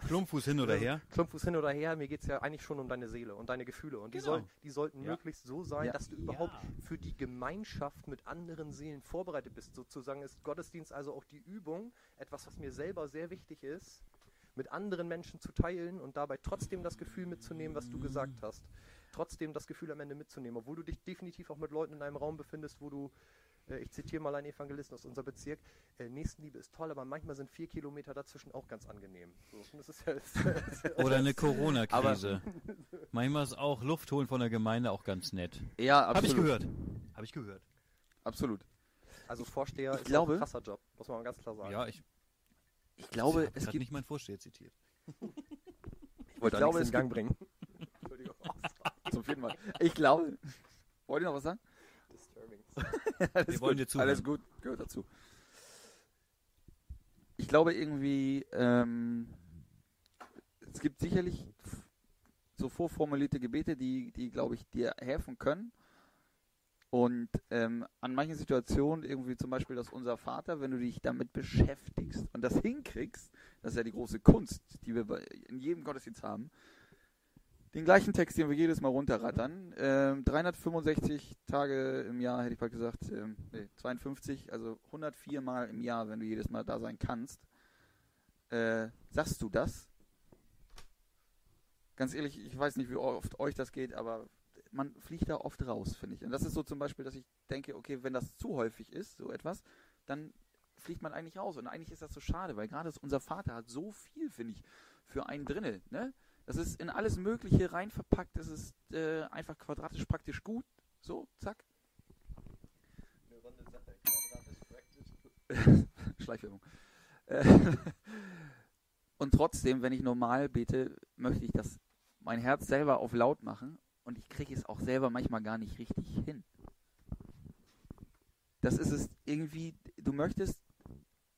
Klumpfuß hin oder her. Klumpfuß hin oder her, mir geht es ja eigentlich schon um deine Seele und deine Gefühle. Und die, Genau. sollen, die sollten Ja. möglichst so sein, Ja. dass du überhaupt für die Gemeinschaft mit anderen Seelen vorbereitet bist. Sozusagen ist Gottesdienst also auch die Übung, etwas, was mir selber sehr wichtig ist, mit anderen Menschen zu teilen und dabei trotzdem das Gefühl mitzunehmen, was du gesagt hast. Trotzdem das Gefühl am Ende mitzunehmen, obwohl du dich definitiv auch mit Leuten in einem Raum befindest, wo du, ich zitiere mal einen Evangelisten aus unserem Bezirk, äh, Nächstenliebe ist toll, aber manchmal sind vier Kilometer dazwischen auch ganz angenehm. So, und das ist ja, Oder eine Corona-Krise. Manchmal ist auch Luft holen von der Gemeinde auch ganz nett. Ja, Habe ich absolut. gehört. Habe ich gehört. Absolut. Also Vorsteher ich ist glaube- ein krasser Job, muss man mal ganz klar sagen. Ja, ich Ich glaube, es gibt, nicht meinen Vorsteher zitiert. ich wollte ich glaube, es in Gang bringen. Entschuldigung. zum vierten Mal. Ich glaube, wollt ihr noch was sagen? Alles Wir wollen gut, dir zuhören. Alles gut, gehört dazu. Ich glaube irgendwie, ähm, es gibt sicherlich so vorformulierte Gebete, die, die glaube ich, dir helfen können. Und ähm, an manchen Situationen, irgendwie zum Beispiel das Unser Vater, wenn du dich damit beschäftigst und das hinkriegst, das ist ja die große Kunst, die wir in jedem Gottesdienst haben, den gleichen Text, den wir jedes Mal runterrattern. Ähm, 365 Tage im Jahr, hätte ich bald gesagt, ähm, nee, 52, also 104 Mal im Jahr, wenn du jedes Mal da sein kannst. Äh, sagst du das? Ganz ehrlich, ich weiß nicht, wie oft euch das geht, aber man fliegt da oft raus, finde ich. Und das ist so zum Beispiel, dass ich denke, okay, wenn das zu häufig ist, so etwas, dann fliegt man eigentlich raus. Und eigentlich ist das so schade, weil gerade unser Vater hat so viel, finde ich, für einen drinne. Ne? Das ist in alles Mögliche rein verpackt. Das ist äh, einfach quadratisch praktisch gut. So, zack. Eine runde Sache, quadratisch Schleichwerbung. Äh, Und trotzdem, wenn ich normal bete, möchte ich das mein Herz selber auf laut machen und ich kriege es auch selber manchmal gar nicht richtig hin. Das ist es irgendwie, du möchtest,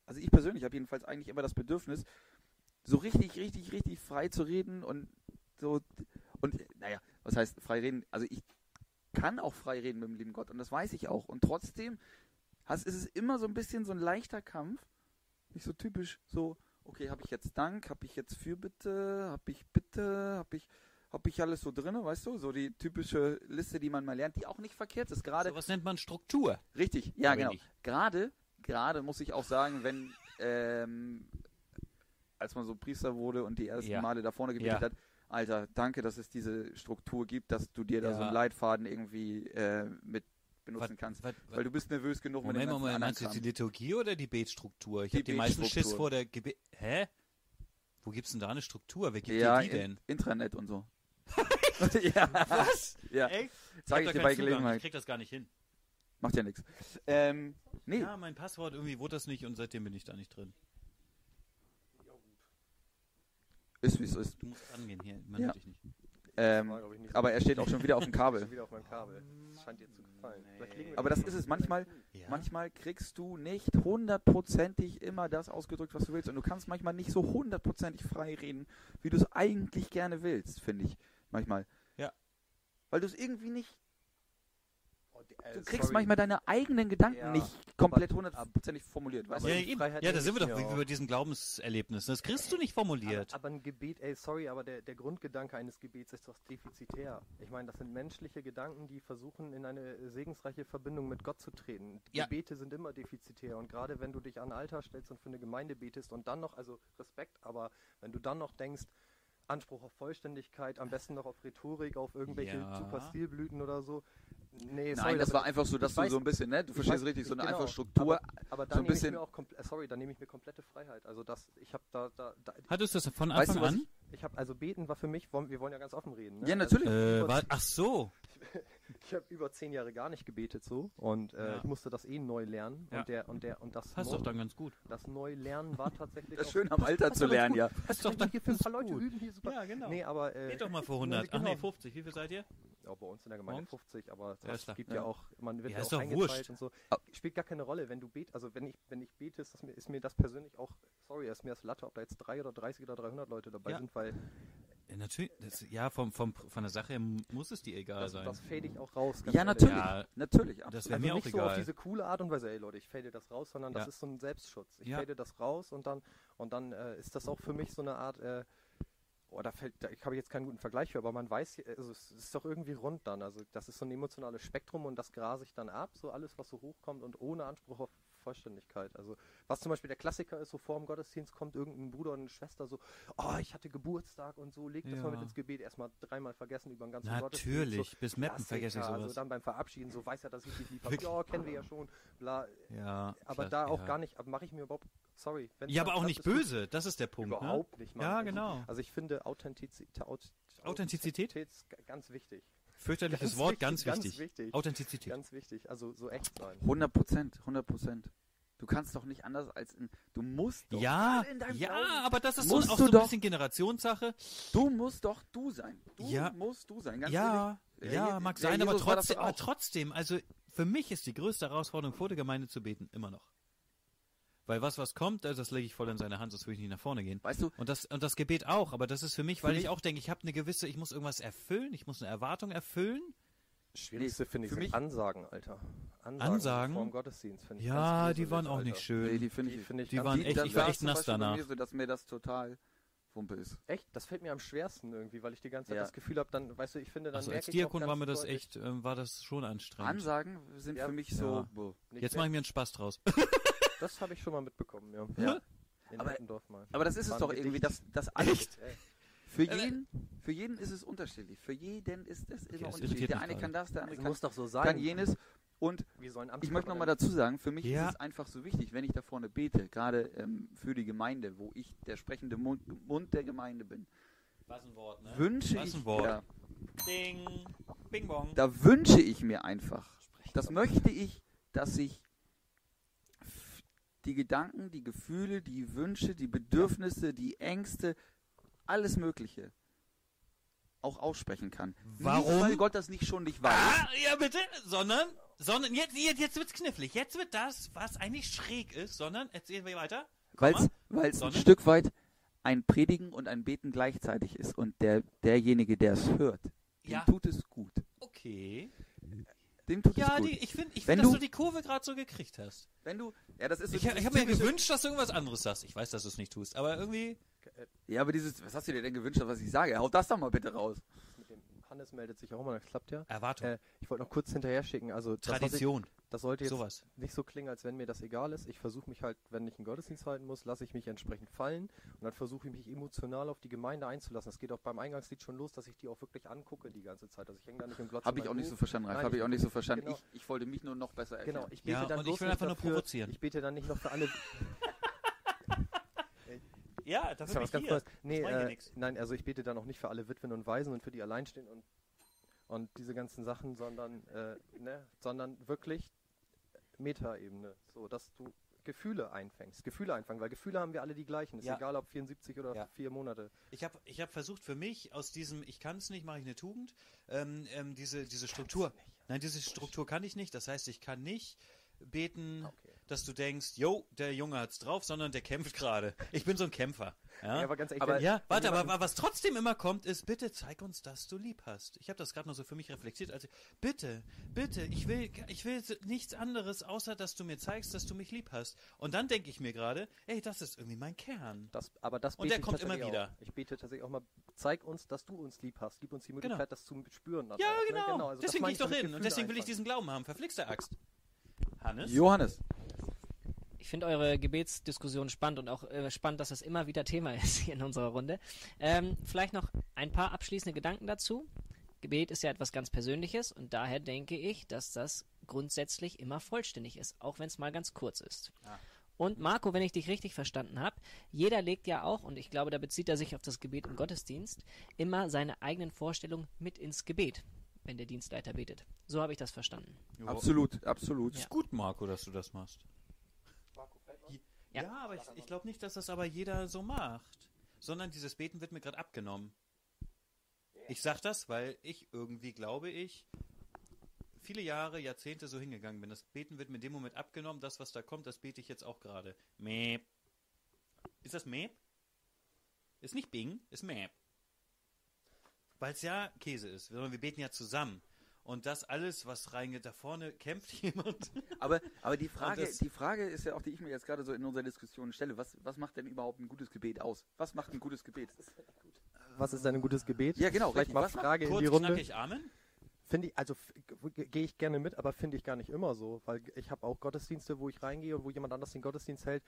also ich persönlich habe jedenfalls eigentlich immer das Bedürfnis, so richtig, richtig, richtig frei zu reden und so, und naja, was heißt frei reden? Also ich kann auch frei reden mit dem lieben Gott und das weiß ich auch. Und trotzdem hast, ist es immer so ein bisschen so ein leichter Kampf, nicht so typisch so, okay, habe ich jetzt Dank, habe ich jetzt Fürbitte, habe ich Bitte, habe ich, habe ich alles so drin, weißt du, so die typische Liste, die man mal lernt, die auch nicht verkehrt ist. Gerade So was nennt man Struktur. Richtig, ja, genau. Gerade, gerade muss ich auch sagen, wenn, ähm, als man so Priester wurde und die ersten Ja. Male da vorne gebetet Ja. hat, Alter, danke, dass es diese Struktur gibt, dass du dir da so einen Leitfaden irgendwie äh, mit benutzen Was- kannst. was- Weil du bist nervös genug mit dem Moment, Moment, meinst du jetzt die. Liturgie oder die Betstruktur? Ich habe die meisten Schiss vor der Gebet. Hä? Wo gibt's denn da eine Struktur? Wer gibt Ja, dir die in, denn? Intranet und so. ja, Was? ja. Echt? Zeige ich hab dir bei. Gelegenheit. Ich krieg das gar nicht hin. Macht ja nichts. Ähm, nee, Ja, mein Passwort irgendwie wurde das nicht und seitdem bin ich da nicht drin. Ist wie es ist. Du musst angehen hier, man Ja. hört dich nicht. Ähm, War, nicht aber er steht auch schon wieder auf dem Kabel. Schon wieder auf meinem Kabel. Das scheint dir zu gefallen. Wir Aber das ist es. Manchmal, Ja? manchmal kriegst du nicht hundertprozentig immer das ausgedrückt, was du willst. Und du kannst manchmal nicht so hundertprozentig frei reden, wie du es eigentlich gerne willst, finde ich. Manchmal. Ja. Weil du es irgendwie nicht. Äh, Du kriegst sorry. manchmal deine eigenen Gedanken Ja, nicht komplett hundertprozentig formuliert. Weißt Ja, du? Freiheit ja da sind wir doch auch. bei diesen Glaubenserlebnissen. Das kriegst du nicht formuliert. Aber, aber ein Gebet, ey, sorry, aber der, der Grundgedanke eines Gebets ist doch defizitär. Ich meine, das sind menschliche Gedanken, die versuchen, in eine segensreiche Verbindung mit Gott zu treten. Ja. Gebete sind immer defizitär und gerade wenn du dich an ein Altar stellst und für eine Gemeinde betest und dann noch, also Respekt, aber wenn du dann noch denkst, Anspruch auf Vollständigkeit, am besten noch auf Rhetorik, auf irgendwelche Ja. super Stilblüten oder so. Nee, Nein, das war einfach so, dass ich du weiß- so ein bisschen, ne? Du ich verstehst weiß- richtig, so eine genau, einfache Struktur. Aber, aber da so ein nehme ich bisschen- mir auch komplett, sorry, da nehme ich mir komplette Freiheit. Also das, ich habe da, da, da, Hattest du das von Weißt Anfang du, was an? ich habe also beten war für mich, wir wollen ja ganz offen reden. Ne? Ja, natürlich. Also, Äh, war, ach so. ich habe über zehn Jahre gar nicht gebetet so und äh, Ja. ich musste das eh neu lernen Ja. und der und der und das Passt neu, doch dann ganz gut. das Neulernen war tatsächlich Das schön am Alter zu lernen, ja. Passt doch dann hier für ein paar Leute üben hier super. Ja, genau. Nee, aber äh, Geht doch mal für 100. Ach genau. nee, 50. Wie viel seid ihr? Ja, bei uns in der Gemeinde Morgens? 50, aber Ja, es klar. gibt Ja. ja. auch, man wird Ja, ja, auch eingeteilt wurscht. und so. Ah. Spielt gar keine Rolle, wenn du bet, also wenn ich, wenn ich bete, ist, das mir, ist mir das persönlich auch, sorry, ist mir das Latte, ob da jetzt drei oder 30 oder 300 Leute dabei Ja. sind, weil Ja, Natürlich, das, ja, vom, vom, von der Sache her muss es dir egal Das, sein. das fade ich auch raus. ganz Ja, natürlich. Ja, Natürlich. das absolut. wäre Also mir auch nicht so auf egal. diese coole Art und Weise, ey Leute, ich fade das raus, sondern das Ja. ist so ein Selbstschutz. Ich Ja. fade das raus und dann und dann äh, ist das auch für mich so eine Art, äh, oh, da fällt, da, ich habe jetzt keinen guten Vergleich für, aber man weiß, ja- also es ist doch irgendwie rund dann. Also das ist so ein emotionales Spektrum und das grase ich dann ab, so alles, was so hochkommt und ohne Anspruch auf Vollständigkeit. Also was zum Beispiel der Klassiker ist, so vor dem Gottesdienst kommt irgendein Bruder und eine Schwester so, oh, ich hatte Geburtstag und so, leg das mal mit Ja. ins Gebet, erstmal dreimal vergessen über den ganzen Gottesdienst. So, Natürlich, bis Mappen vergesse ich sowas. Also dann beim Verabschieden, so weiß ja, dass ich dich lieb habe. Ja, kennen wir ja schon. Bla. ja, Aber klar, da auch ja. gar nicht, mache ich mir überhaupt, sorry. Ja, aber auch nicht gut. böse, das ist der Punkt. Überhaupt nicht. Mann. Ja, Also- genau. Also ich finde Authentizität, Aut Authentizität? ganz wichtig. Ne? Fürchterliches Ganz Wort, wichtig, ganz ganz wichtig. wichtig. Authentizität. Ganz wichtig. Also so echt sein. 100 Prozent, 100 Prozent. Du kannst doch nicht anders als in, du musst doch Ja, gerade in deinem ja, Glauben- aber das ist so, Musst auch so ein doch- bisschen Generationssache. du musst doch du sein. Du Ja. musst du sein. Ganz Ja, ehrlich. ja, Der- mag sein, aber trotzdem, aber trotzdem, also für mich ist die größte Herausforderung, vor der Gemeinde zu beten, immer noch. Weil was, was kommt, also das lege ich voll in seine Hand, sonst würde ich nicht nach vorne gehen. Weißt du, Und das, und das Gebet auch, aber das ist für mich, weil ich auch denke, ich habe eine gewisse, ich muss irgendwas erfüllen, ich muss eine Erwartung erfüllen. Schwierigste finde ich für sind mich- Ansagen, Alter. Ansagen, Ansagen? vor dem Gottesdienst finde ich Ja, ganz die waren auch Alter. nicht schön. nee, die finde ich, finde ich Die waren echt- das ich war echt nass danach. Mir so, dass mir das total Wumpe ist. Echt? Das fällt mir am schwersten irgendwie, weil ich die ganze Zeit Ja. das Gefühl habe, dann, weißt du, ich finde, dann Also merke als ich auch Diakon ganz war mir das echt, ähm, war das schon anstrengend. Ansagen sind Ja, für mich ja. so. nicht Jetzt mache ich mir einen Spaß draus. Das habe ich schon mal mitbekommen, ja. Ja. In Aber- Hettendorf mal. Aber das ist es doch irgendwie, dass das alles. Ey, Für Äh, jeden, für jeden ist es unterschiedlich. Für jeden ist es immer das unterschiedlich. Der eine kann das, der andere Das kann, muss doch so sein. kann jenes. Und Wir sollen ich möchte nochmal dazu sagen, für mich Ja. ist es einfach so wichtig, wenn ich da vorne bete, gerade ähm, für die Gemeinde, wo ich der sprechende Mund, Mund der Gemeinde bin, Was ein Wort, ne? wünsche Was ich, ein Wort. Ja, Ding, Bing Bong. da wünsche ich mir einfach, das möchte ich, dass sich f- die Gedanken, die Gefühle, die Wünsche, die Bedürfnisse, die Ängste, alles Mögliche auch aussprechen kann. Warum? Nicht, weil Gott das nicht schon nicht weiß. Ah, ja bitte, sondern, sondern jetzt, jetzt, jetzt wird's knifflig. Jetzt wird das, was eigentlich schräg ist, sondern, erzählen wir weiter. Weil es ein? Stück weit ein Predigen und ein Beten gleichzeitig ist. Und der, derjenige, der es hört, Ja. tut es gut. Okay. Dem tut Ja, es gut. die, ich finde, ich Wenn find, dass du- du die Kurve gerade so gekriegt hast. Wenn du, ja, das ist so Ich, ich habe mir gewünscht, dass du irgendwas anderes sagst. Ich weiß, dass du es nicht tust, aber irgendwie. Ja, aber dieses, was hast du dir denn gewünscht, was ich sage? Haut das doch mal bitte raus. Mit dem Hannes meldet sich auch immer, das klappt ja. Erwartung. Äh, ich wollte noch kurz hinterher schicken. Also Tradition. Das sollte jetzt Sowas. nicht so klingen, als wenn mir das egal ist. Ich versuche mich halt, wenn ich einen Gottesdienst halten muss, lasse ich mich entsprechend fallen und dann versuche ich mich emotional auf die Gemeinde einzulassen. Es geht auch beim Eingangslied schon los, dass ich die auch wirklich angucke die ganze Zeit. Also ich hänge da nicht im Glotz. Habe ich auch nicht so verstanden, Ralf. Habe ich auch nicht so verstanden. genau. Ich, ich wollte mich nur noch besser erklären. Genau, ich bete Ja, dann und bloß ich will nicht einfach nur dafür, provozieren. Ich bete dann nicht noch für alle. Ja, Das ist ganz Neues. Nee, äh, nein, also ich bete dann auch nicht für alle Witwen und Waisen und für die Alleinstehenden und, und diese ganzen Sachen, sondern, äh, ne, sondern wirklich Metaebene. So, dass du Gefühle einfängst. Gefühle einfangen, weil Gefühle haben wir alle die gleichen. Ist Ja. egal, ob 74 oder Ja. vier Monate. Ich habe ich hab versucht für mich aus diesem Ich kann es nicht, mache ich eine Tugend, ähm, ähm, diese, diese Struktur. Nein, diese Struktur kann ich nicht. Das heißt, ich kann nicht beten, Okay. dass du denkst, yo, der Junge hat's drauf, sondern der kämpft gerade. Ich bin so ein Kämpfer. Ja, Ja, aber ganz ehrlich, Aber- wenn- ja wenn warte, aber, jemand- aber was trotzdem immer kommt, ist, bitte zeig uns, dass du lieb hast. Ich habe das gerade noch so für mich reflektiert. Also, bitte, bitte, ich will, ich will nichts anderes, außer dass du mir zeigst, dass du mich lieb hast. Und dann denke ich mir gerade, ey, das ist irgendwie mein Kern. Das, aber das Und der kommt immer wieder. Auch. Ich bete tatsächlich auch mal, zeig uns, dass du uns lieb hast. Gib uns die Möglichkeit, Genau. das zu spüren. dann Ja, auch, ne? genau. also das deswegen gehe ich doch hin. Und Gefühle deswegen will ich diesen Glauben haben. Verflixte Axt. Hannes? Johannes. Ich finde eure Gebetsdiskussion spannend und auch äh, spannend, dass das immer wieder Thema ist hier in unserer Runde. Ähm, vielleicht noch ein paar abschließende Gedanken dazu. Gebet ist ja etwas ganz Persönliches und daher denke ich, dass das grundsätzlich immer vollständig ist, auch wenn es mal ganz kurz ist. Ah. Und Marco, wenn ich dich richtig verstanden habe, jeder legt ja auch, und ich glaube, da bezieht er sich auf das Gebet im Gottesdienst, immer seine eigenen Vorstellungen mit ins Gebet, wenn der Dienstleiter betet. So habe ich das verstanden. Absolut, absolut. Ja. Ist gut, Marco, dass du das machst. Ja. Ja, aber ich, ich glaube nicht, dass das aber jeder so macht. Sondern dieses Beten wird mir gerade abgenommen. Ich sag das, weil ich irgendwie, glaube ich, viele Jahre, Jahrzehnte so hingegangen bin. Das Beten wird mir in dem Moment abgenommen. Das, was da kommt, das bete ich jetzt auch gerade. Mäp. Ist das Mäp? Ist nicht Bing, ist Mäp. weil es ja Käse ist, sondern wir beten ja zusammen. Und das alles, was reingeht, da vorne kämpft jemand. Aber, aber die, Frage, das- die Frage ist ja auch, die ich mir jetzt gerade so in unserer Diskussion stelle, was, was macht denn überhaupt ein gutes Gebet aus? Was macht ein gutes Gebet? Was ist denn ein gutes Gebet? Ja, genau, Vielleicht richtig. mal Was macht- Frage in Kurz, die Runde. knackig, Amen. Finde ich, also gehe ich gerne mit, aber finde ich gar nicht immer so, weil ich habe auch Gottesdienste, wo ich reingehe und wo jemand anders den Gottesdienst hält.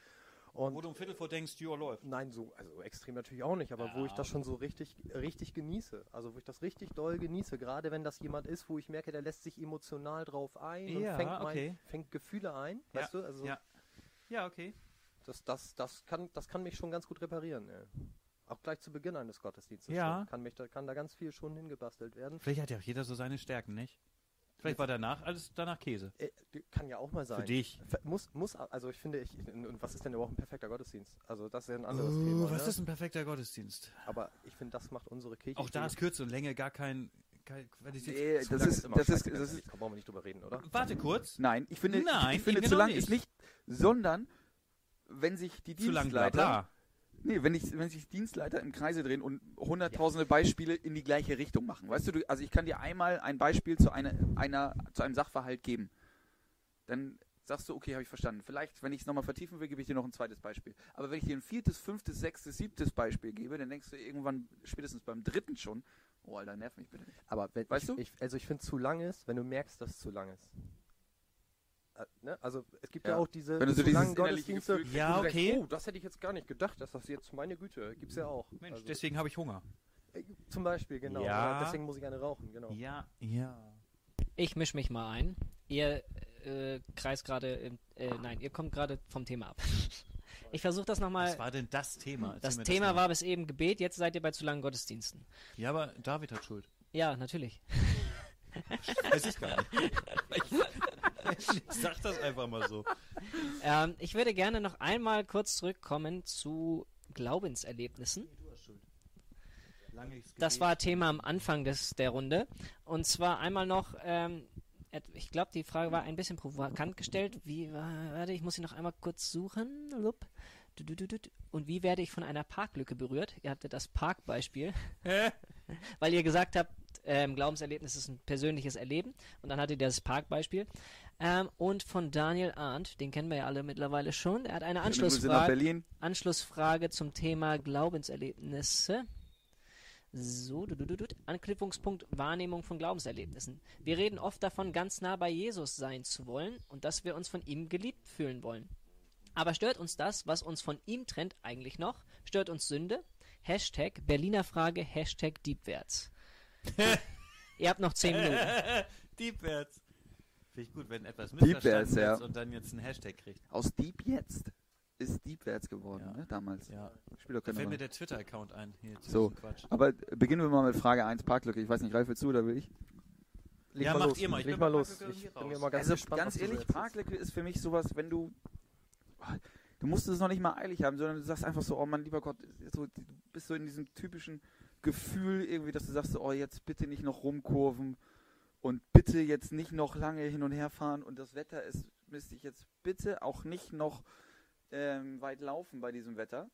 Und Wo du um Viertel vor denkst, ja, läuft. Nein, so also extrem natürlich auch nicht, aber wo ich das schon so richtig, richtig genieße. Also wo ich das richtig doll genieße, gerade wenn das jemand ist, wo ich merke, der lässt sich emotional drauf ein Ja, und fängt, mein, okay. fängt Gefühle ein, Ja, weißt du? Also ja. Ja, okay. das, das, das, kann, das kann mich schon ganz gut reparieren. Ey. Auch gleich zu Beginn eines Gottesdienstes. Ja. schon. Kann, mich da, kann da ganz viel schon hingebastelt werden. Vielleicht hat ja auch jeder so seine Stärken, nicht? Vielleicht war danach alles danach Käse. Äh, kann ja auch mal sein. Für dich. Muss, muss, also ich finde, ich, und was ist denn überhaupt ein perfekter Gottesdienst? Also das ist ja ein anderes Thema. Oh, was ne? ist ein perfekter Gottesdienst? Aber ich finde, das macht unsere Kirche. Auch da ist Kürze und Länge gar kein, kein Qualität. Nee, das ist, das ist, das ist. Da brauchen wir nicht drüber reden, oder? Warte kurz. nein, ich finde, Nein, ich, ich finde eben zu genau lang ist nicht. nicht, sondern wenn sich die Zu lang bla Dienstleiter, bla. Nee, wenn, ich, wenn sich Dienstleiter im Kreise drehen und hunderttausende Beispiele in die gleiche Richtung machen, weißt du, du, also ich kann dir einmal ein Beispiel zu einer, einer, zu einem Sachverhalt geben, dann sagst du, okay, habe ich verstanden. Vielleicht, wenn ich es nochmal vertiefen will, gebe ich dir noch ein zweites Beispiel. Aber wenn ich dir ein viertes, fünftes, sechstes, siebtes Beispiel gebe, dann denkst du irgendwann, spätestens beim dritten schon, oh, Alter, nerv mich bitte nicht. Aber wenn Weißt ich, du? Ich, also ich finde zu lang ist, wenn du merkst, dass es zu lang ist. Äh, ne? Also es gibt ja, Ja. auch diese Wenn du so langen Gottesdienste. Gefühl Ja, okay. Denkst, oh, das hätte ich jetzt gar nicht gedacht, dass das jetzt meine Güte gibt's ja auch. Mensch, Also, deswegen habe ich Hunger. äh, zum Beispiel genau. Ja. Deswegen muss ich eine rauchen. Genau. Ja, ja. Ich mische mich mal ein. Ihr äh, kreist gerade, im- äh, nein, ihr kommt gerade vom Thema ab. Ich versuche das nochmal. Was war denn das Thema? Erzähl Das Thema mal. war bis eben Gebet, jetzt seid ihr bei zu langen Gottesdiensten. Ja, aber David hat Schuld. Ja, natürlich. Weiß ich gar nicht. ich sag das einfach mal so. Ähm, ich würde gerne noch einmal kurz zurückkommen zu Glaubenserlebnissen. Das war Thema am Anfang des, der Runde. Und zwar einmal noch, ähm, ich glaube, die Frage war ein bisschen provokant gestellt. Wie, war- warte, ich muss sie noch einmal kurz suchen. Und wie werde ich von einer Parklücke berührt? Ihr hattet das Parkbeispiel, weil ihr gesagt habt, ähm, Glaubenserlebnis ist ein persönliches Erleben. Und dann hattet ihr das Parkbeispiel. Ähm, und von Daniel Arndt, den kennen wir ja alle mittlerweile schon. Er hat eine Anschlussfrage. Anschlussfrage zum Thema Glaubenserlebnisse. So, du, du, du, du. Anknüpfungspunkt Wahrnehmung von Glaubenserlebnissen. Wir reden oft davon, ganz nah bei Jesus sein zu wollen und dass wir uns von ihm geliebt fühlen wollen. Aber stört uns das, was uns von ihm trennt, eigentlich noch? Stört uns Sünde? Hashtag Berliner Frage, Hashtag Diebwärts. Ihr habt noch 10 Minuten. Diebwärts. Finde ich gut, wenn etwas missverstanden ja. wird und dann jetzt einen Hashtag kriegt. Aus Dieb jetzt ist Diebwärts geworden, Ja. ne, damals. Ja. Spielt doch Da keine fällt mir der Twitter-Account ein. Hier zu So. Aber beginnen wir mal mit Frage 1, Parklücke. Ich weiß nicht, Ralf, willst du oder will ich? Leg Ja, mal macht los. ihr mal. Ich Leg bin mal los. Ich hier bin mir raus. mal ganz also gespannt, ganz was du so ehrlich. Parklücke ist für mich sowas, wenn du. Du musst es noch nicht mal eilig haben, sondern du sagst einfach so, oh mein lieber Gott, so, du bist so in diesem typischen Gefühl irgendwie, dass du sagst, so, oh jetzt bitte nicht noch rumkurven und bitte jetzt nicht noch lange hin und her fahren und das Wetter ist, müsste ich jetzt bitte auch nicht noch ähm, weit laufen bei diesem Wetter.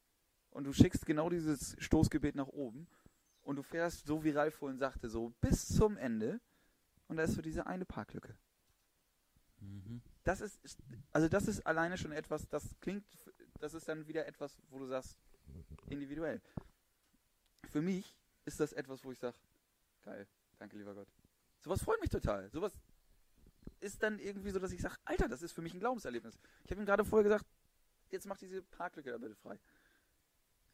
Und du schickst genau dieses Stoßgebet nach oben und du fährst, so wie Ralf vorhin sagte, so bis zum Ende und da ist so diese eine Parklücke. Mhm. Das ist, ist- also das ist alleine schon etwas, das klingt, das ist dann wieder etwas, wo du sagst, individuell. Für mich ist das etwas, wo ich sage, geil, danke lieber Gott. Sowas freut mich total. Sowas ist dann irgendwie so, dass ich sage, Alter, das ist für mich ein Glaubenserlebnis. Ich habe ihm gerade vorher gesagt, jetzt mach diese Parklücke da bitte frei.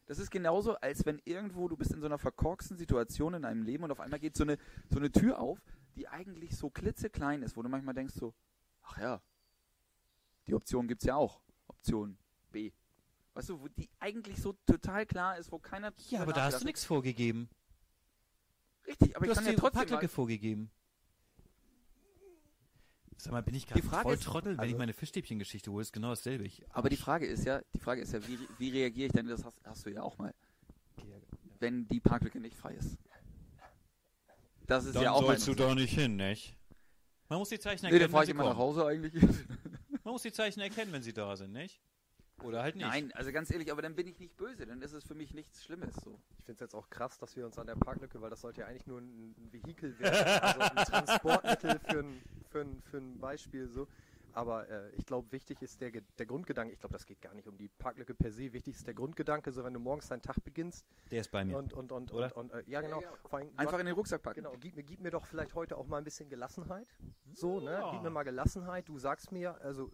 Das ist genauso, als wenn irgendwo du bist in so einer verkorksten Situation in deinem Leben und auf einmal geht so eine, so eine Tür auf, die eigentlich so klitzeklein ist, wo du manchmal denkst so, ach ja, die Option gibt es ja auch. Option B. Weißt du, wo die eigentlich so total klar ist, wo keiner. Ja, aber da hast du nichts vorgegeben. Richtig, aber du ich hast kann ja die trotzdem. Parklücke vorgegeben. Sag mal, bin ich Die gerade Frage voll ist- Trottel, wenn also- ich meine Fischstäbchen-Geschichte hole? Ist genau dasselbe. Ich, aber die Frage ist ja, die Frage ist ja, wie, wie reagiere ich denn? Das hast, hast du ja auch mal, wenn die Parklücke nicht frei ist. Das ist Dann ja auch sollst mal. du da nicht hin, nicht? Man muss die Zeichen Nee, erkennen, dann fahre wenn ich sie immer nach. Hause eigentlich. Man muss die Zeichen erkennen, wenn sie da sind, nicht? Oder halt nicht. Nein, also ganz ehrlich, aber dann bin ich nicht böse, dann ist es für mich nichts Schlimmes. So. Ich finde es jetzt auch krass, dass wir uns an der Parklücke, weil das sollte ja eigentlich nur ein, ein Vehikel werden, also ein Transportmittel für ein, für ein, für ein Beispiel so. Aber äh, ich glaube, wichtig ist der, der Grundgedanke, ich glaube, das geht gar nicht um die Parklücke per se, wichtig ist der Grundgedanke, so wenn du morgens deinen Tag beginnst Der ist bei mir. und, und, und, Oder? und, und äh, ja genau, vor allem, Einfach in den Rucksack packen. Genau, gib mir, gib mir doch vielleicht heute auch mal ein bisschen Gelassenheit. So, ne? Ja. Gib mir mal Gelassenheit. Du sagst mir, also,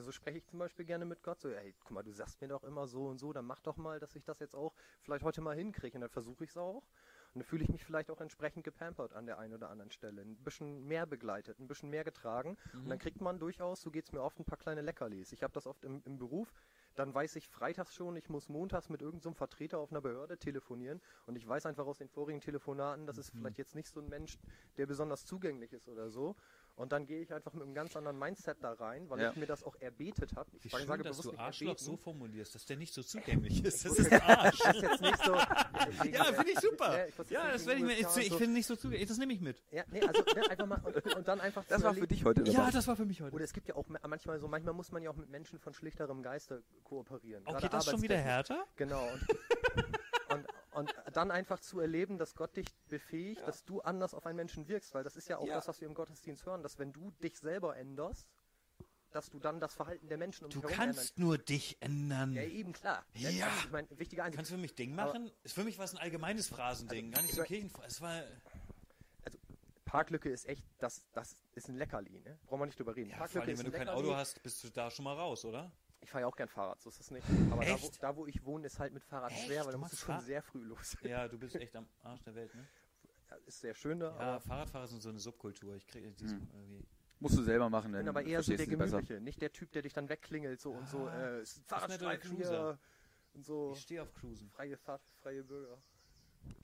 so spreche ich zum Beispiel gerne mit Gott, so, ey, guck mal, du sagst mir doch immer so und so, dann mach doch mal, dass ich das jetzt auch vielleicht heute mal hinkriege. Und dann versuche ich es auch. Und dann fühle ich mich vielleicht auch entsprechend gepampert an der einen oder anderen Stelle. Ein bisschen mehr begleitet, ein bisschen mehr getragen. Und dann kriegt man durchaus, so geht es mir oft, ein paar kleine Leckerlis. Ich habe das oft im, im Beruf. Dann weiß ich freitags schon, ich muss montags mit irgendeinem so Vertreter auf einer Behörde telefonieren. Und ich weiß einfach aus den vorigen Telefonaten, das ist vielleicht jetzt nicht so ein Mensch, der besonders zugänglich ist oder so. Und dann gehe ich einfach mit einem ganz anderen Mindset da rein, weil Ja. ich mir das auch erbetet habe. Ich Wie sage schön, dass bewusst du nicht Arschloch erbeten. so formulierst, dass der nicht so zugänglich ist. Das ist Arsch. Das ist jetzt nicht so. Ja, finde ich super. Ja, ich Ja, das werde ich mir. Ich, ich finde nicht so zugänglich. Das nehme ich mit. Ja, nee, also ne, einfach mal und, und dann einfach Das zu war für dich heute Ja, das war für mich heute. Oder es gibt ja auch ma- manchmal so, manchmal muss man ja auch mit Menschen von schlichterem Geiste kooperieren. Gerade geht das schon wieder härter? Genau. Und, und, dann einfach zu erleben, dass Gott dich befähigt, dass du anders auf einen Menschen wirkst, weil das ist ja auch Ja. das, was wir im Gottesdienst hören, dass wenn du dich selber änderst, dass du dann das Verhalten der Menschen um Du dich herum kannst nur dich ändern. ändern. Ja, eben klar. Ja. Ich meine, wichtige Einsicht. Kannst du für mich Ding Aber- machen? Ist für mich was ein allgemeines Phrasending, gar nicht so Kirchenphrase. Es war. Parklücke ist echt, das, das ist ein Leckerli, ne? Brauchen wir nicht drüber reden. Ja, vor Parklücke allem, ist wenn du kein Leckerli. Auto hast, bist du da schon mal raus, oder? Ich fahre ja auch gern Fahrrad, so ist es nicht. Aber da wo, da, wo ich wohne, ist halt mit Fahrrad Echt? schwer, weil da Du musst du schon Fahr- sehr früh los. Ja, du bist echt am Arsch der Welt, ne? Ja, ist sehr schön da, Ja, aber Fahrradfahrer sind so eine Subkultur. Ich kriege diesen Hm. irgendwie. Musst du selber machen, ich dann bin aber eher so der. Gemütliche, nicht der Typ, der dich dann wegklingelt so und so, Ah, äh, Fahrradstreifen Cruiser. hier und so. Ich stehe auf Cruisen. Freie Fahrt, freie Bürger.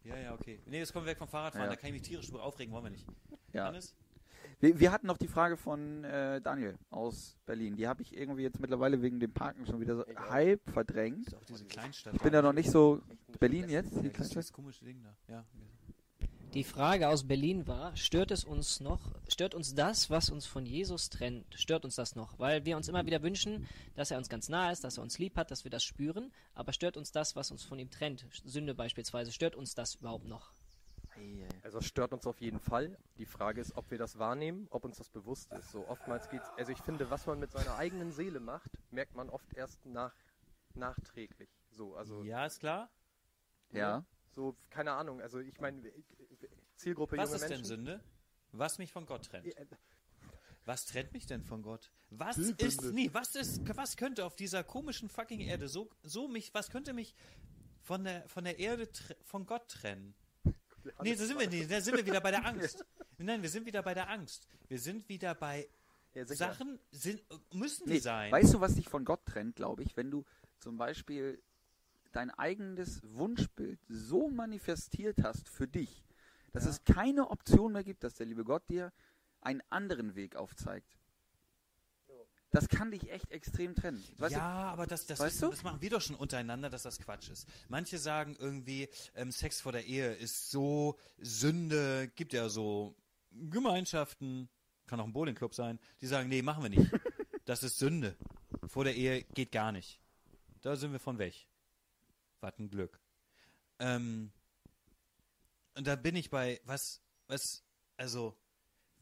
Ja, ja, okay. Nee, jetzt kommen wir weg vom Fahrradfahren, Ja. da kann ich mich tierisch drüber aufregen, wollen wir nicht. Ja. Hannes? Wir, wir hatten noch die Frage von äh, Daniel aus Berlin. Die habe ich irgendwie jetzt mittlerweile wegen dem Parken schon wieder so halb verdrängt. Ich bin da noch nicht so. Berlin jetzt? Die Ja, das ist Kleinstadt? das komische Ding da. Ja. Die Frage aus Berlin war, stört es uns noch, stört uns das, was uns von Jesus trennt, stört uns das noch? Weil wir uns immer wieder wünschen, dass er uns ganz nah ist, dass er uns lieb hat, dass wir das spüren, aber stört uns das, was uns von ihm trennt? Sünde beispielsweise, stört uns das überhaupt noch? Also es stört uns auf jeden Fall. Die Frage ist, ob wir das wahrnehmen, ob uns das bewusst ist. So oftmals geht's, also ich finde, was man mit seiner eigenen Seele macht, merkt man oft erst nach, nachträglich. So, also ja, ist klar. Ja. so, keine Ahnung, also ich meine, Zielgruppe Was junge ist denn Menschen. Sünde? Was mich von Gott trennt. Ja, äh, Was trennt mich denn von Gott? Was ist, nee, was ist, was könnte auf dieser komischen fucking Erde so, so mich, was könnte mich von der, von der Erde, von Gott trennen? Nee, da sind wir nicht, da sind wir wieder bei der Angst. Nein, wir sind wieder bei der Angst. Wir sind wieder bei Ja. Sachen, sind, müssen die Nee, sein. weißt du, was dich von Gott trennt, glaube ich, wenn du zum Beispiel dein eigenes Wunschbild so manifestiert hast für dich, dass Ja. es keine Option mehr gibt, dass der liebe Gott dir einen anderen Weg aufzeigt. Das kann dich echt extrem trennen. Weißt ja, aber das, das, du? das machen wir doch schon untereinander, dass das Quatsch ist. Manche sagen irgendwie, ähm, Sex vor der Ehe ist so Sünde, gibt ja so Gemeinschaften, kann auch ein Bowlingclub sein, die sagen, nee, machen wir nicht. Das ist Sünde. Vor der Ehe geht gar nicht. Da sind wir von weg. Was ein Glück. Ähm, und da bin ich bei, was, was, also,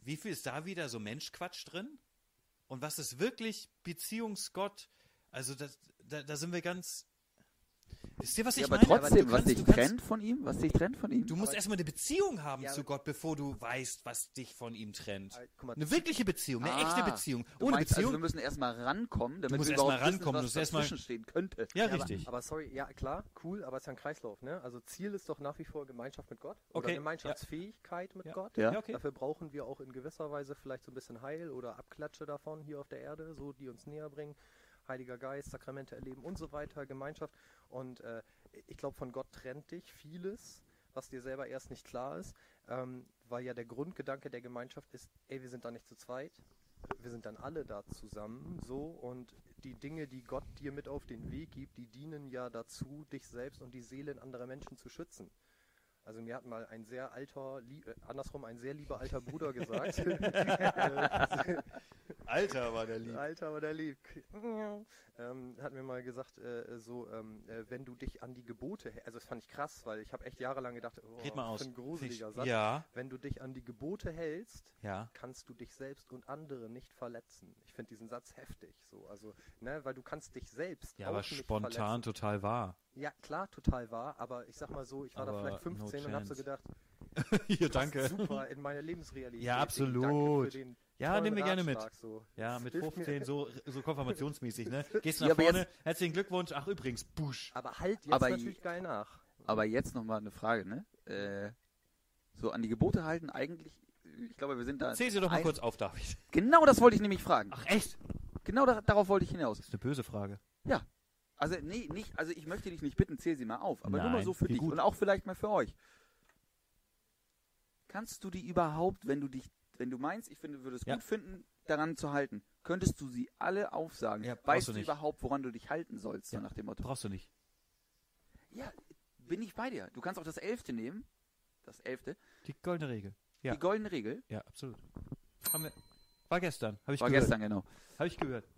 wie viel ist da wieder so Menschquatsch drin? Und was ist wirklich Beziehungsgott? Also das, da, da sind wir ganz. Wisst ihr, was du? ich Ja, aber meine? trotzdem, du was kannst- dich du kannst- trennt von ihm, was dich trennt von ihm? Du musst Aber- erstmal eine Beziehung haben Ja, zu aber- Gott, bevor du weißt, was dich von ihm trennt. Äh, mal, Eine wirkliche Beziehung, eine Ah, echte Beziehung. Du Ohne meinst, Also, wir Beziehung. müssen erstmal rankommen, damit musst wir erst mal überhaupt wissen, rankommen, du was musst erst mal- dazwischen stehen könnte. ja, Ja, richtig. Aber, aber sorry, ja klar, cool, aber es ist ja ein Kreislauf, ne? Also Ziel ist doch nach wie vor Gemeinschaft mit Gott oder Okay, Gemeinschaftsfähigkeit mit Ja. Gott. Ja. ja, okay. Dafür brauchen wir auch in gewisser Weise vielleicht so ein bisschen Heil oder Abklatsche davon hier auf der Erde, so die uns näher bringen. Heiliger Geist, Sakramente erleben und so weiter, Gemeinschaft. Und äh, ich glaube, von Gott trennt dich vieles, was dir selber erst nicht klar ist, ähm, weil ja der Grundgedanke der Gemeinschaft ist, ey, wir sind da nicht zu zweit, wir sind dann alle da zusammen, so und die Dinge, die Gott dir mit auf den Weg gibt, die dienen ja dazu, dich selbst und die Seelen anderer Menschen zu schützen. Also mir hat mal ein sehr alter, äh, andersrum ein sehr lieber alter Bruder gesagt, äh, Alter, war der lieb. Alter, war der lieb. ähm, hat mir mal gesagt, äh, so, ähm, äh, wenn du dich an die Gebote, also das fand ich krass, weil ich habe echt jahrelang gedacht, oh, Red mal aus. ein gruseliger Satz. Ja, Wenn du dich an die Gebote hältst, ja. kannst du dich selbst und andere nicht verletzen. Ich finde diesen Satz heftig, so, also, ne, weil du kannst dich selbst Ja, auch aber nicht spontan verletzen. total wahr. Ja, klar, total wahr, aber ich sag mal so, ich war da Aber vielleicht 15 no und habe so gedacht, Hier, passt super in meine Lebensrealität. Ja, Ich danke absolut. für den Ja, nehmen wir gerne mit. So. Ja, mit Hilft mir. 15, so, so konfirmationsmäßig, ne? Gehst Ja, nach aber vorne, jetzt- herzlichen Glückwunsch. Ach, übrigens, Busch. Aber halt jetzt Aber natürlich geil nach. Aber jetzt nochmal eine Frage, ne? Äh, so an die Gebote halten, eigentlich, ich glaube, wir sind da. Zähl sie doch mal kurz auf, David. Genau das wollte ich nämlich fragen. Ach, echt? Genau da, darauf wollte ich hinaus. Das ist eine böse Frage. Also, nee, nicht, also ich möchte dich nicht bitten, zähl sie mal auf, aber nur mal Nein, so für dich gut. und auch vielleicht mal für euch. Kannst du die überhaupt, wenn du dich, wenn du meinst, ich finde, würde es Ja. gut finden, daran zu halten, könntest du sie alle aufsagen? Ja, weißt du du nicht. überhaupt, woran du dich halten sollst, so Ja. nach dem Motto? Brauchst du nicht. Ja, bin ich bei dir. Du kannst auch das Elfte nehmen, das Elfte, Die goldene Regel. Ja. die goldene Regel, Ja, absolut. Haben wir, war gestern, habe ich war gehört. gestern genau. Habe ich gehört.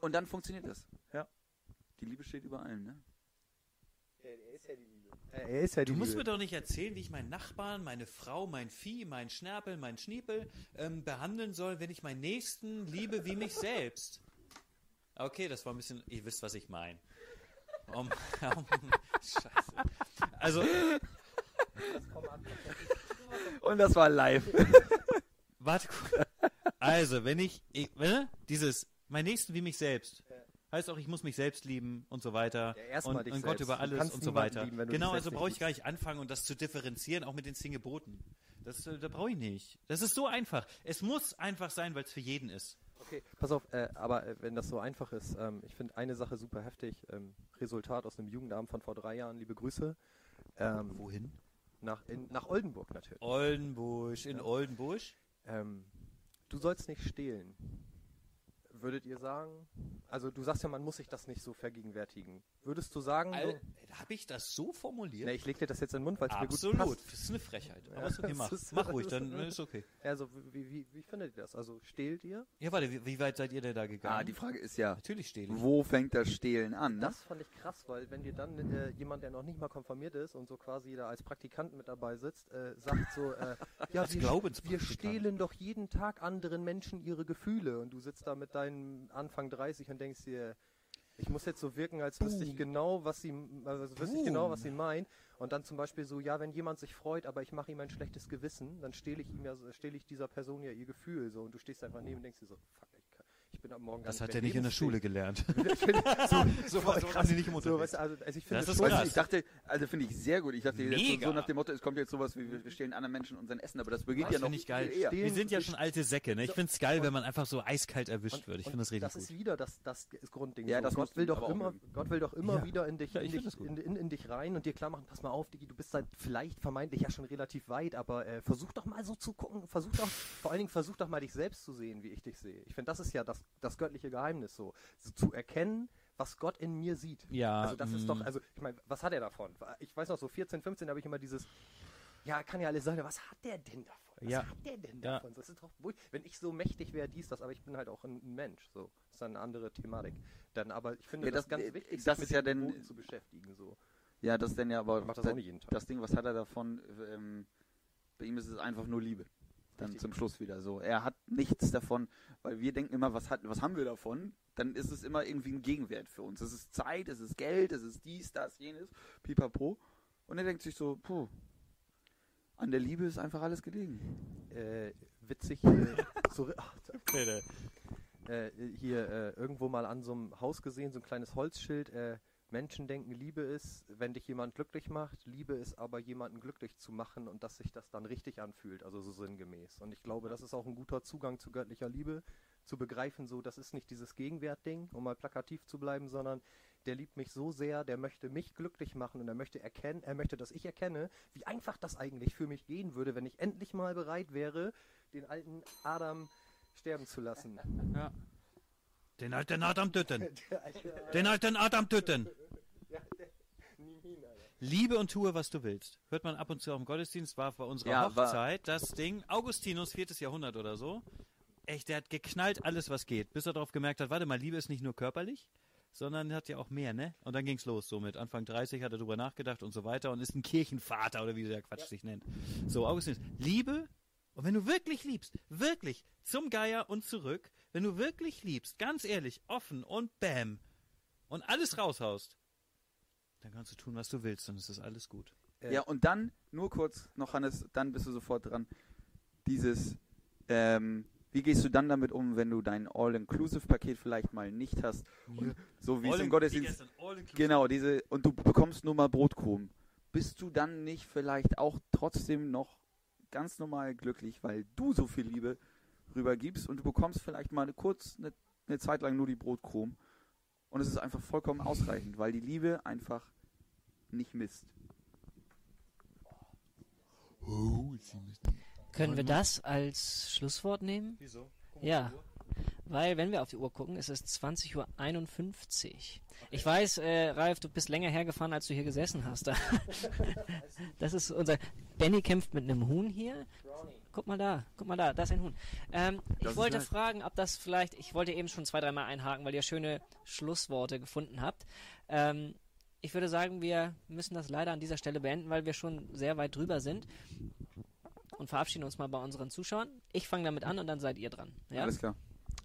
Und dann funktioniert das. Ja. Die Liebe steht über allem, ne? Er ist ja die Liebe. Er ist die Du musst mir doch nicht erzählen, wie ich meinen Nachbarn, meine Frau, mein Vieh, meinen Schnärpel, meinen Schniepel ähm, behandeln soll, wenn ich meinen Nächsten liebe wie mich selbst. Okay, das war ein bisschen, ihr wisst, was ich meine. Um, um, Scheiße. Also, Und das war live. warte kurz. Also, wenn ich, ich ne, dieses, mein Nächsten wie mich selbst, heißt auch, ich muss mich selbst lieben und so weiter. Ja, erst mal und dich und Gott selbst. über alles und so weiter. lieben, genau, also brauche ich gar nicht anfangen und das zu differenzieren, auch mit den zehn Geboten. Das, äh, da brauche ich nicht. Das ist so einfach. Es muss einfach sein, weil es für jeden ist. Okay, pass auf, äh, aber äh, wenn das so einfach ist, ähm, ich finde eine Sache super heftig. Ähm, Resultat aus einem Jugendabend von vor drei Jahren, liebe Grüße. Ähm, Wohin? nach, in, nach Oldenburg natürlich. Oldenbusch, in Oldenbusch. Ähm, du sollst nicht stehlen. Würdet ihr sagen? Also du sagst ja, man muss sich das nicht so vergegenwärtigen. Würdest du sagen? Al so, Habe ich das so formuliert? ne, ich leg dir das jetzt in den Mund, weil es mir gut Absolut. passt. Das ist eine Frechheit. Aber Ja, ist okay, mach. ist- mach ruhig, dann ist- okay. Also wie, wie, wie findet ihr das? Also stehlt ihr? Ja, warte, wie, wie weit seid ihr denn da gegangen? Ah, die Frage ist ja, Natürlich stehe ich. wo fängt das Stehlen an? Ne? Das fand ich krass, weil wenn dir dann äh, jemand, der noch nicht mal konfirmiert ist und so quasi da als Praktikant mit dabei sitzt, äh, sagt so, äh, ja, wir, wir stehlen doch jeden Tag anderen Menschen ihre Gefühle und du sitzt da mit deinem Anfang 30 und denkst dir, ich muss jetzt so wirken, als wüsste ich genau, was sie, also wüsste ich genau, was sie meinen. Und dann zum Beispiel so, ja, wenn jemand sich freut, aber ich mache ihm ein schlechtes Gewissen, dann stehle ich ihm ja, stehle ich dieser Person ja ihr Gefühl so. Und du stehst einfach neben und denkst dir so, fuck, bin am Morgen gar Das nicht hat er nicht in der. Schule gelernt. Ich finde, so, So was haben die nicht im so, weißt, also, also ich finde Das ist schon, krass. ich dachte, also finde ich sehr gut. Ich dachte jetzt so, so nach dem Motto, es kommt jetzt sowas wie, wir stehlen anderen Menschen unseren Essen, aber das beginnt Das ja noch ich geil. eher. Wir sind ja schon alte Säcke, ne? Ich finde es geil, wenn man einfach so eiskalt erwischt wird. Ich Und finde das richtig das gut. ist wieder das, das ist Grundding. Ja, so. das Gott will doch immer. Gott will doch immer Ja. wieder in dich, Ja, ich in, find dich das gut. in, in, in dich rein und dir klar machen, pass mal auf, Digi, du bist seit vielleicht vermeintlich ja schon relativ weit, aber äh, versuch doch mal so zu gucken, versuch doch, vor allen Dingen versuch doch mal dich selbst zu sehen, wie ich dich sehe. Ich finde, das ist ja das, das göttliche Geheimnis so, so zu erkennen, was Gott in mir sieht. Ja, Also das ist mm. doch, also ich meine, was hat er davon? Ich weiß noch, so 14, 15 habe ich immer dieses, ja, kann ja alles sein, was hat der denn davon? Was Ja. hat der denn Ja. davon? Das ist doch, wohl- wenn ich so mächtig wäre, dies, das, aber ich bin halt auch ein, Mensch, so. Das ist dann eine andere Thematik. Dann, aber ich finde Ja, das, das- ganz äh, wichtig, das sich ist ja den denn- zu beschäftigen, so. Ja, das denn ja, aber Ich mach das da- auch nicht jeden Tag. das Ding, was hat er davon? Ähm, bei ihm ist es einfach nur Liebe. Dann Richtig. zum Schluss wieder so. Er hat nichts davon, weil wir denken immer, was, hat, was haben wir davon? Dann ist es immer irgendwie ein Gegenwert für uns. Es ist Zeit, es ist Geld, es ist dies, das, jenes, pipapo. Und er denkt sich so, puh, an der Liebe ist einfach alles gelegen. Äh, witzig, äh, so, ach, äh, hier äh, irgendwo mal an so einem Haus gesehen, so ein kleines Holzschild. Menschen denken, Liebe ist, wenn dich jemand glücklich macht. Liebe ist aber, jemanden glücklich zu machen und dass sich das dann richtig anfühlt, also so sinngemäß. Und ich glaube, das ist auch ein guter Zugang zu göttlicher Liebe, zu begreifen, so, das ist nicht dieses Gegenwertding, um mal plakativ zu bleiben, sondern der liebt mich so sehr, der möchte mich glücklich machen und er möchte erkennen, er möchte, dass ich erkenne, wie einfach das eigentlich für mich gehen würde, wenn ich endlich mal bereit wäre, den alten Adam sterben zu lassen. Ja. Den alten Adam töten. Den alten Adam töten. Liebe und tue, was du willst. Hört man ab und zu am Gottesdienst, war bei unserer Ja, Hochzeit das Ding, Augustinus, viertes Jahrhundert oder so. echt, der hat geknallt alles, was geht, bis er darauf gemerkt hat, warte mal, Liebe ist nicht nur körperlich, sondern hat ja auch mehr, ne? Und dann ging's los. So mit Anfang 30 hat er drüber nachgedacht und so weiter und ist ein Kirchenvater oder wie der Quatsch sich nennt. So, Augustinus, Liebe, und wenn du wirklich liebst, wirklich, zum Geier und zurück, wenn du wirklich liebst, ganz ehrlich, offen und bam, und alles raushaust, dann kannst du tun, was du willst, und es ist alles gut. Äh, Ja, und dann, nur kurz noch, Hannes, dann bist du sofort dran. Dieses, ähm, wie gehst du dann damit um, wenn du dein All-Inclusive-Paket vielleicht mal nicht hast? Und so wie es im Gottesdienst. Genau, diese, und du bekommst nur mal Brotkrumen. Bist du dann nicht vielleicht auch trotzdem noch ganz normal glücklich, weil du so viel Liebe rübergibst und du bekommst vielleicht mal eine, kurz eine, eine Zeit lang nur die Brotkrumen und es ist einfach vollkommen ausreichend, weil die Liebe einfach nicht misst. Können wir das als Schlusswort nehmen? Wieso? Ja. Weil, wenn wir auf die Uhr gucken, ist es 20.51 Uhr. Ich weiß, äh, Ralf, du bist länger hergefahren, als du hier gesessen hast. das ist unser. Benny kämpft mit einem Huhn hier. Guck mal da, guck mal da, da ist ein Huhn. Ähm, ich wollte fragen, ob das vielleicht. Ich wollte eben schon zwei, dreimal einhaken, weil ihr schöne Schlussworte gefunden habt. Ähm, ich würde sagen, wir müssen das leider an dieser Stelle beenden, weil wir schon sehr weit drüber sind. Und verabschieden uns mal bei unseren Zuschauern. Ich fange damit an und dann seid ihr dran. Ja? Alles klar.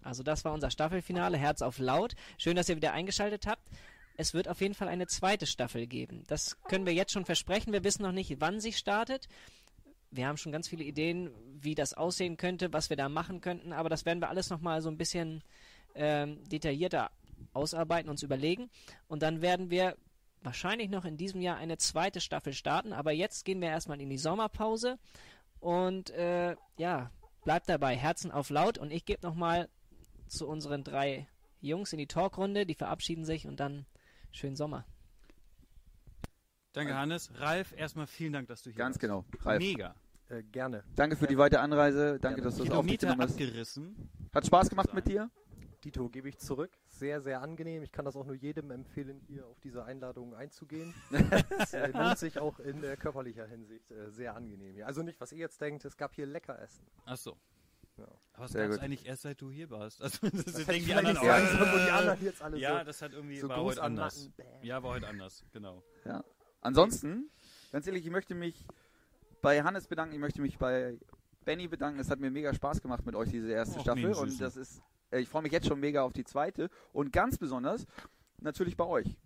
Also das war unser Staffelfinale, Herz auf laut. Schön, dass ihr wieder eingeschaltet habt. Es wird auf jeden Fall eine zweite Staffel geben. Das können wir jetzt schon versprechen. Wir wissen noch nicht, wann sie startet. Wir haben schon ganz viele Ideen, wie das aussehen könnte, was wir da machen könnten. Aber das werden wir alles nochmal so ein bisschen ähm, detaillierter ausarbeiten, uns überlegen. Und dann werden wir wahrscheinlich noch in diesem Jahr eine zweite Staffel starten. Aber jetzt gehen wir erstmal in die Sommerpause. Und äh, ja, bleibt dabei, Herzen auf laut. Und ich gebe nochmal zu unseren drei Jungs in die Talkrunde. Die verabschieden sich und dann schönen Sommer. Danke, Hannes. Ralf, erstmal vielen Dank, dass du hier Ganz warst. genau. Ralf. Mega. Äh, gerne. Danke für die weite Anreise. Danke, Gerne. dass du es auf dich Kilometer genommen hast. abgerissen. Hat Spaß gemacht mit dir? Dito gebe ich zurück. Sehr, sehr angenehm. Ich kann das auch nur jedem empfehlen, hier auf diese Einladung einzugehen. es äh, lohnt sich auch in äh, körperlicher Hinsicht äh, sehr angenehm hier. Also nicht, was ihr jetzt denkt, es gab hier lecker Essen. Ach so. Ja. Aber es gut. eigentlich erst seit du hier warst. Also, das, Das denken die anderen nicht auch. die anderen jetzt alle ja, so, das hat irgendwie so war heute anders. Ja, war heute anders, genau. Ja. Ansonsten, ganz ehrlich, ich möchte mich bei Hannes bedanken, ich möchte mich bei Benny bedanken. Es hat mir mega Spaß gemacht mit euch, diese erste Och, Staffel. nee, Und das ist, äh, ich freue mich jetzt schon mega auf die zweite. Und ganz besonders natürlich bei euch.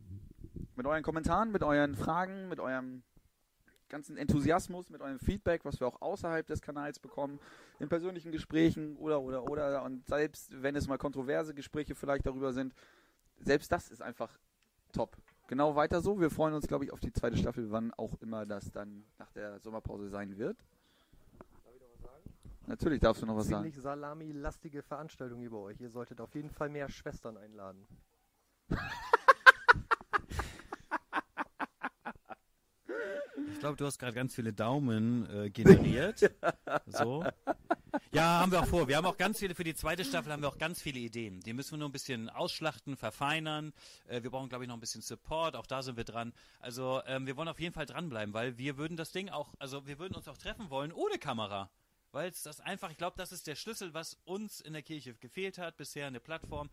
Mit euren Kommentaren, mit euren Fragen, mit eurem ganzen Enthusiasmus, mit eurem Feedback, was wir auch außerhalb des Kanals bekommen, in persönlichen Gesprächen oder, oder, oder. Und selbst wenn es mal kontroverse Gespräche vielleicht darüber sind, selbst das ist einfach top. Genau weiter so. Wir freuen uns, glaube ich, auf die zweite Staffel, wann auch immer das dann nach der Sommerpause sein wird. Natürlich darfst du noch was sagen. Ziemlich salami-lastige Veranstaltung hier bei euch. Ihr solltet auf jeden Fall mehr Schwestern einladen. Ich glaube, du hast gerade ganz viele Daumen äh, generiert. so. Ja, haben wir auch vor. Wir haben auch ganz viele, für die zweite Staffel haben wir auch ganz viele Ideen. Die müssen wir nur ein bisschen ausschlachten, verfeinern. Äh, wir brauchen, glaube ich, noch ein bisschen Support. Auch da sind wir dran. Also, ähm, wir wollen auf jeden Fall dranbleiben, weil wir würden das Ding auch, also wir würden uns auch treffen wollen ohne Kamera. Weil es das einfach, ich glaube, das ist der Schlüssel, was uns in der Kirche gefehlt hat, bisher eine Plattform.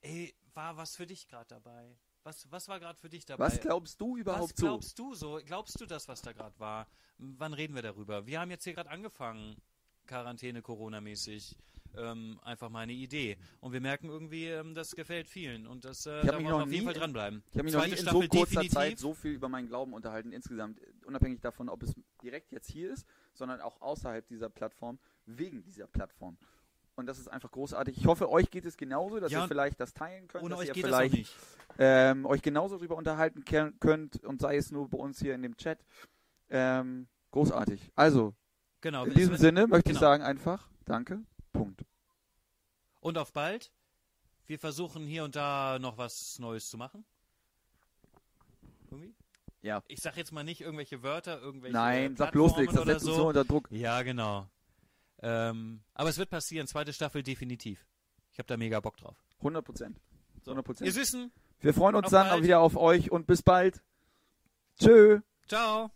Ey, war was für dich gerade dabei? Was, was war gerade für dich dabei? Was glaubst du überhaupt Was so? glaubst du so? Glaubst du das, was da gerade war? Wann reden wir darüber? Wir haben jetzt hier gerade angefangen, Quarantäne, Corona-mäßig. Ähm, einfach mal eine Idee. Und wir merken irgendwie, ähm, das gefällt vielen. Und das, äh, da wollen wir auf jeden Fall dranbleiben. Ich habe mich noch nie in so kurzer definitiv. Zeit so viel über meinen Glauben unterhalten, insgesamt, unabhängig davon, ob es direkt jetzt hier ist, sondern auch außerhalb dieser Plattform, wegen dieser Plattform. Und das ist einfach großartig. Ich hoffe, euch geht es genauso, dass Ja, ihr vielleicht das teilen könnt, Ohne dass euch ihr geht das auch vielleicht nicht. ähm, euch genauso darüber unterhalten könnt und sei es nur bei uns hier in dem Chat. Ähm, großartig. Also, Genau. in es diesem Sinne möchte ich genau. sagen einfach, danke, Punkt. Und auf bald. Wir versuchen hier und da noch was Neues zu machen. Irgendwie? Ja. Ich sag jetzt mal nicht irgendwelche Wörter, irgendwelche Nein, sag bloß nichts, das setzt uns so. so unter Druck. Ja, genau. Ähm, aber es wird passieren, zweite Staffel definitiv. Ich habe da mega Bock drauf. 100 Prozent. So. 100 Ihr Prozent. Süßen, Wir freuen uns dann bald. auch wieder auf euch und bis bald. Tschö. ciao.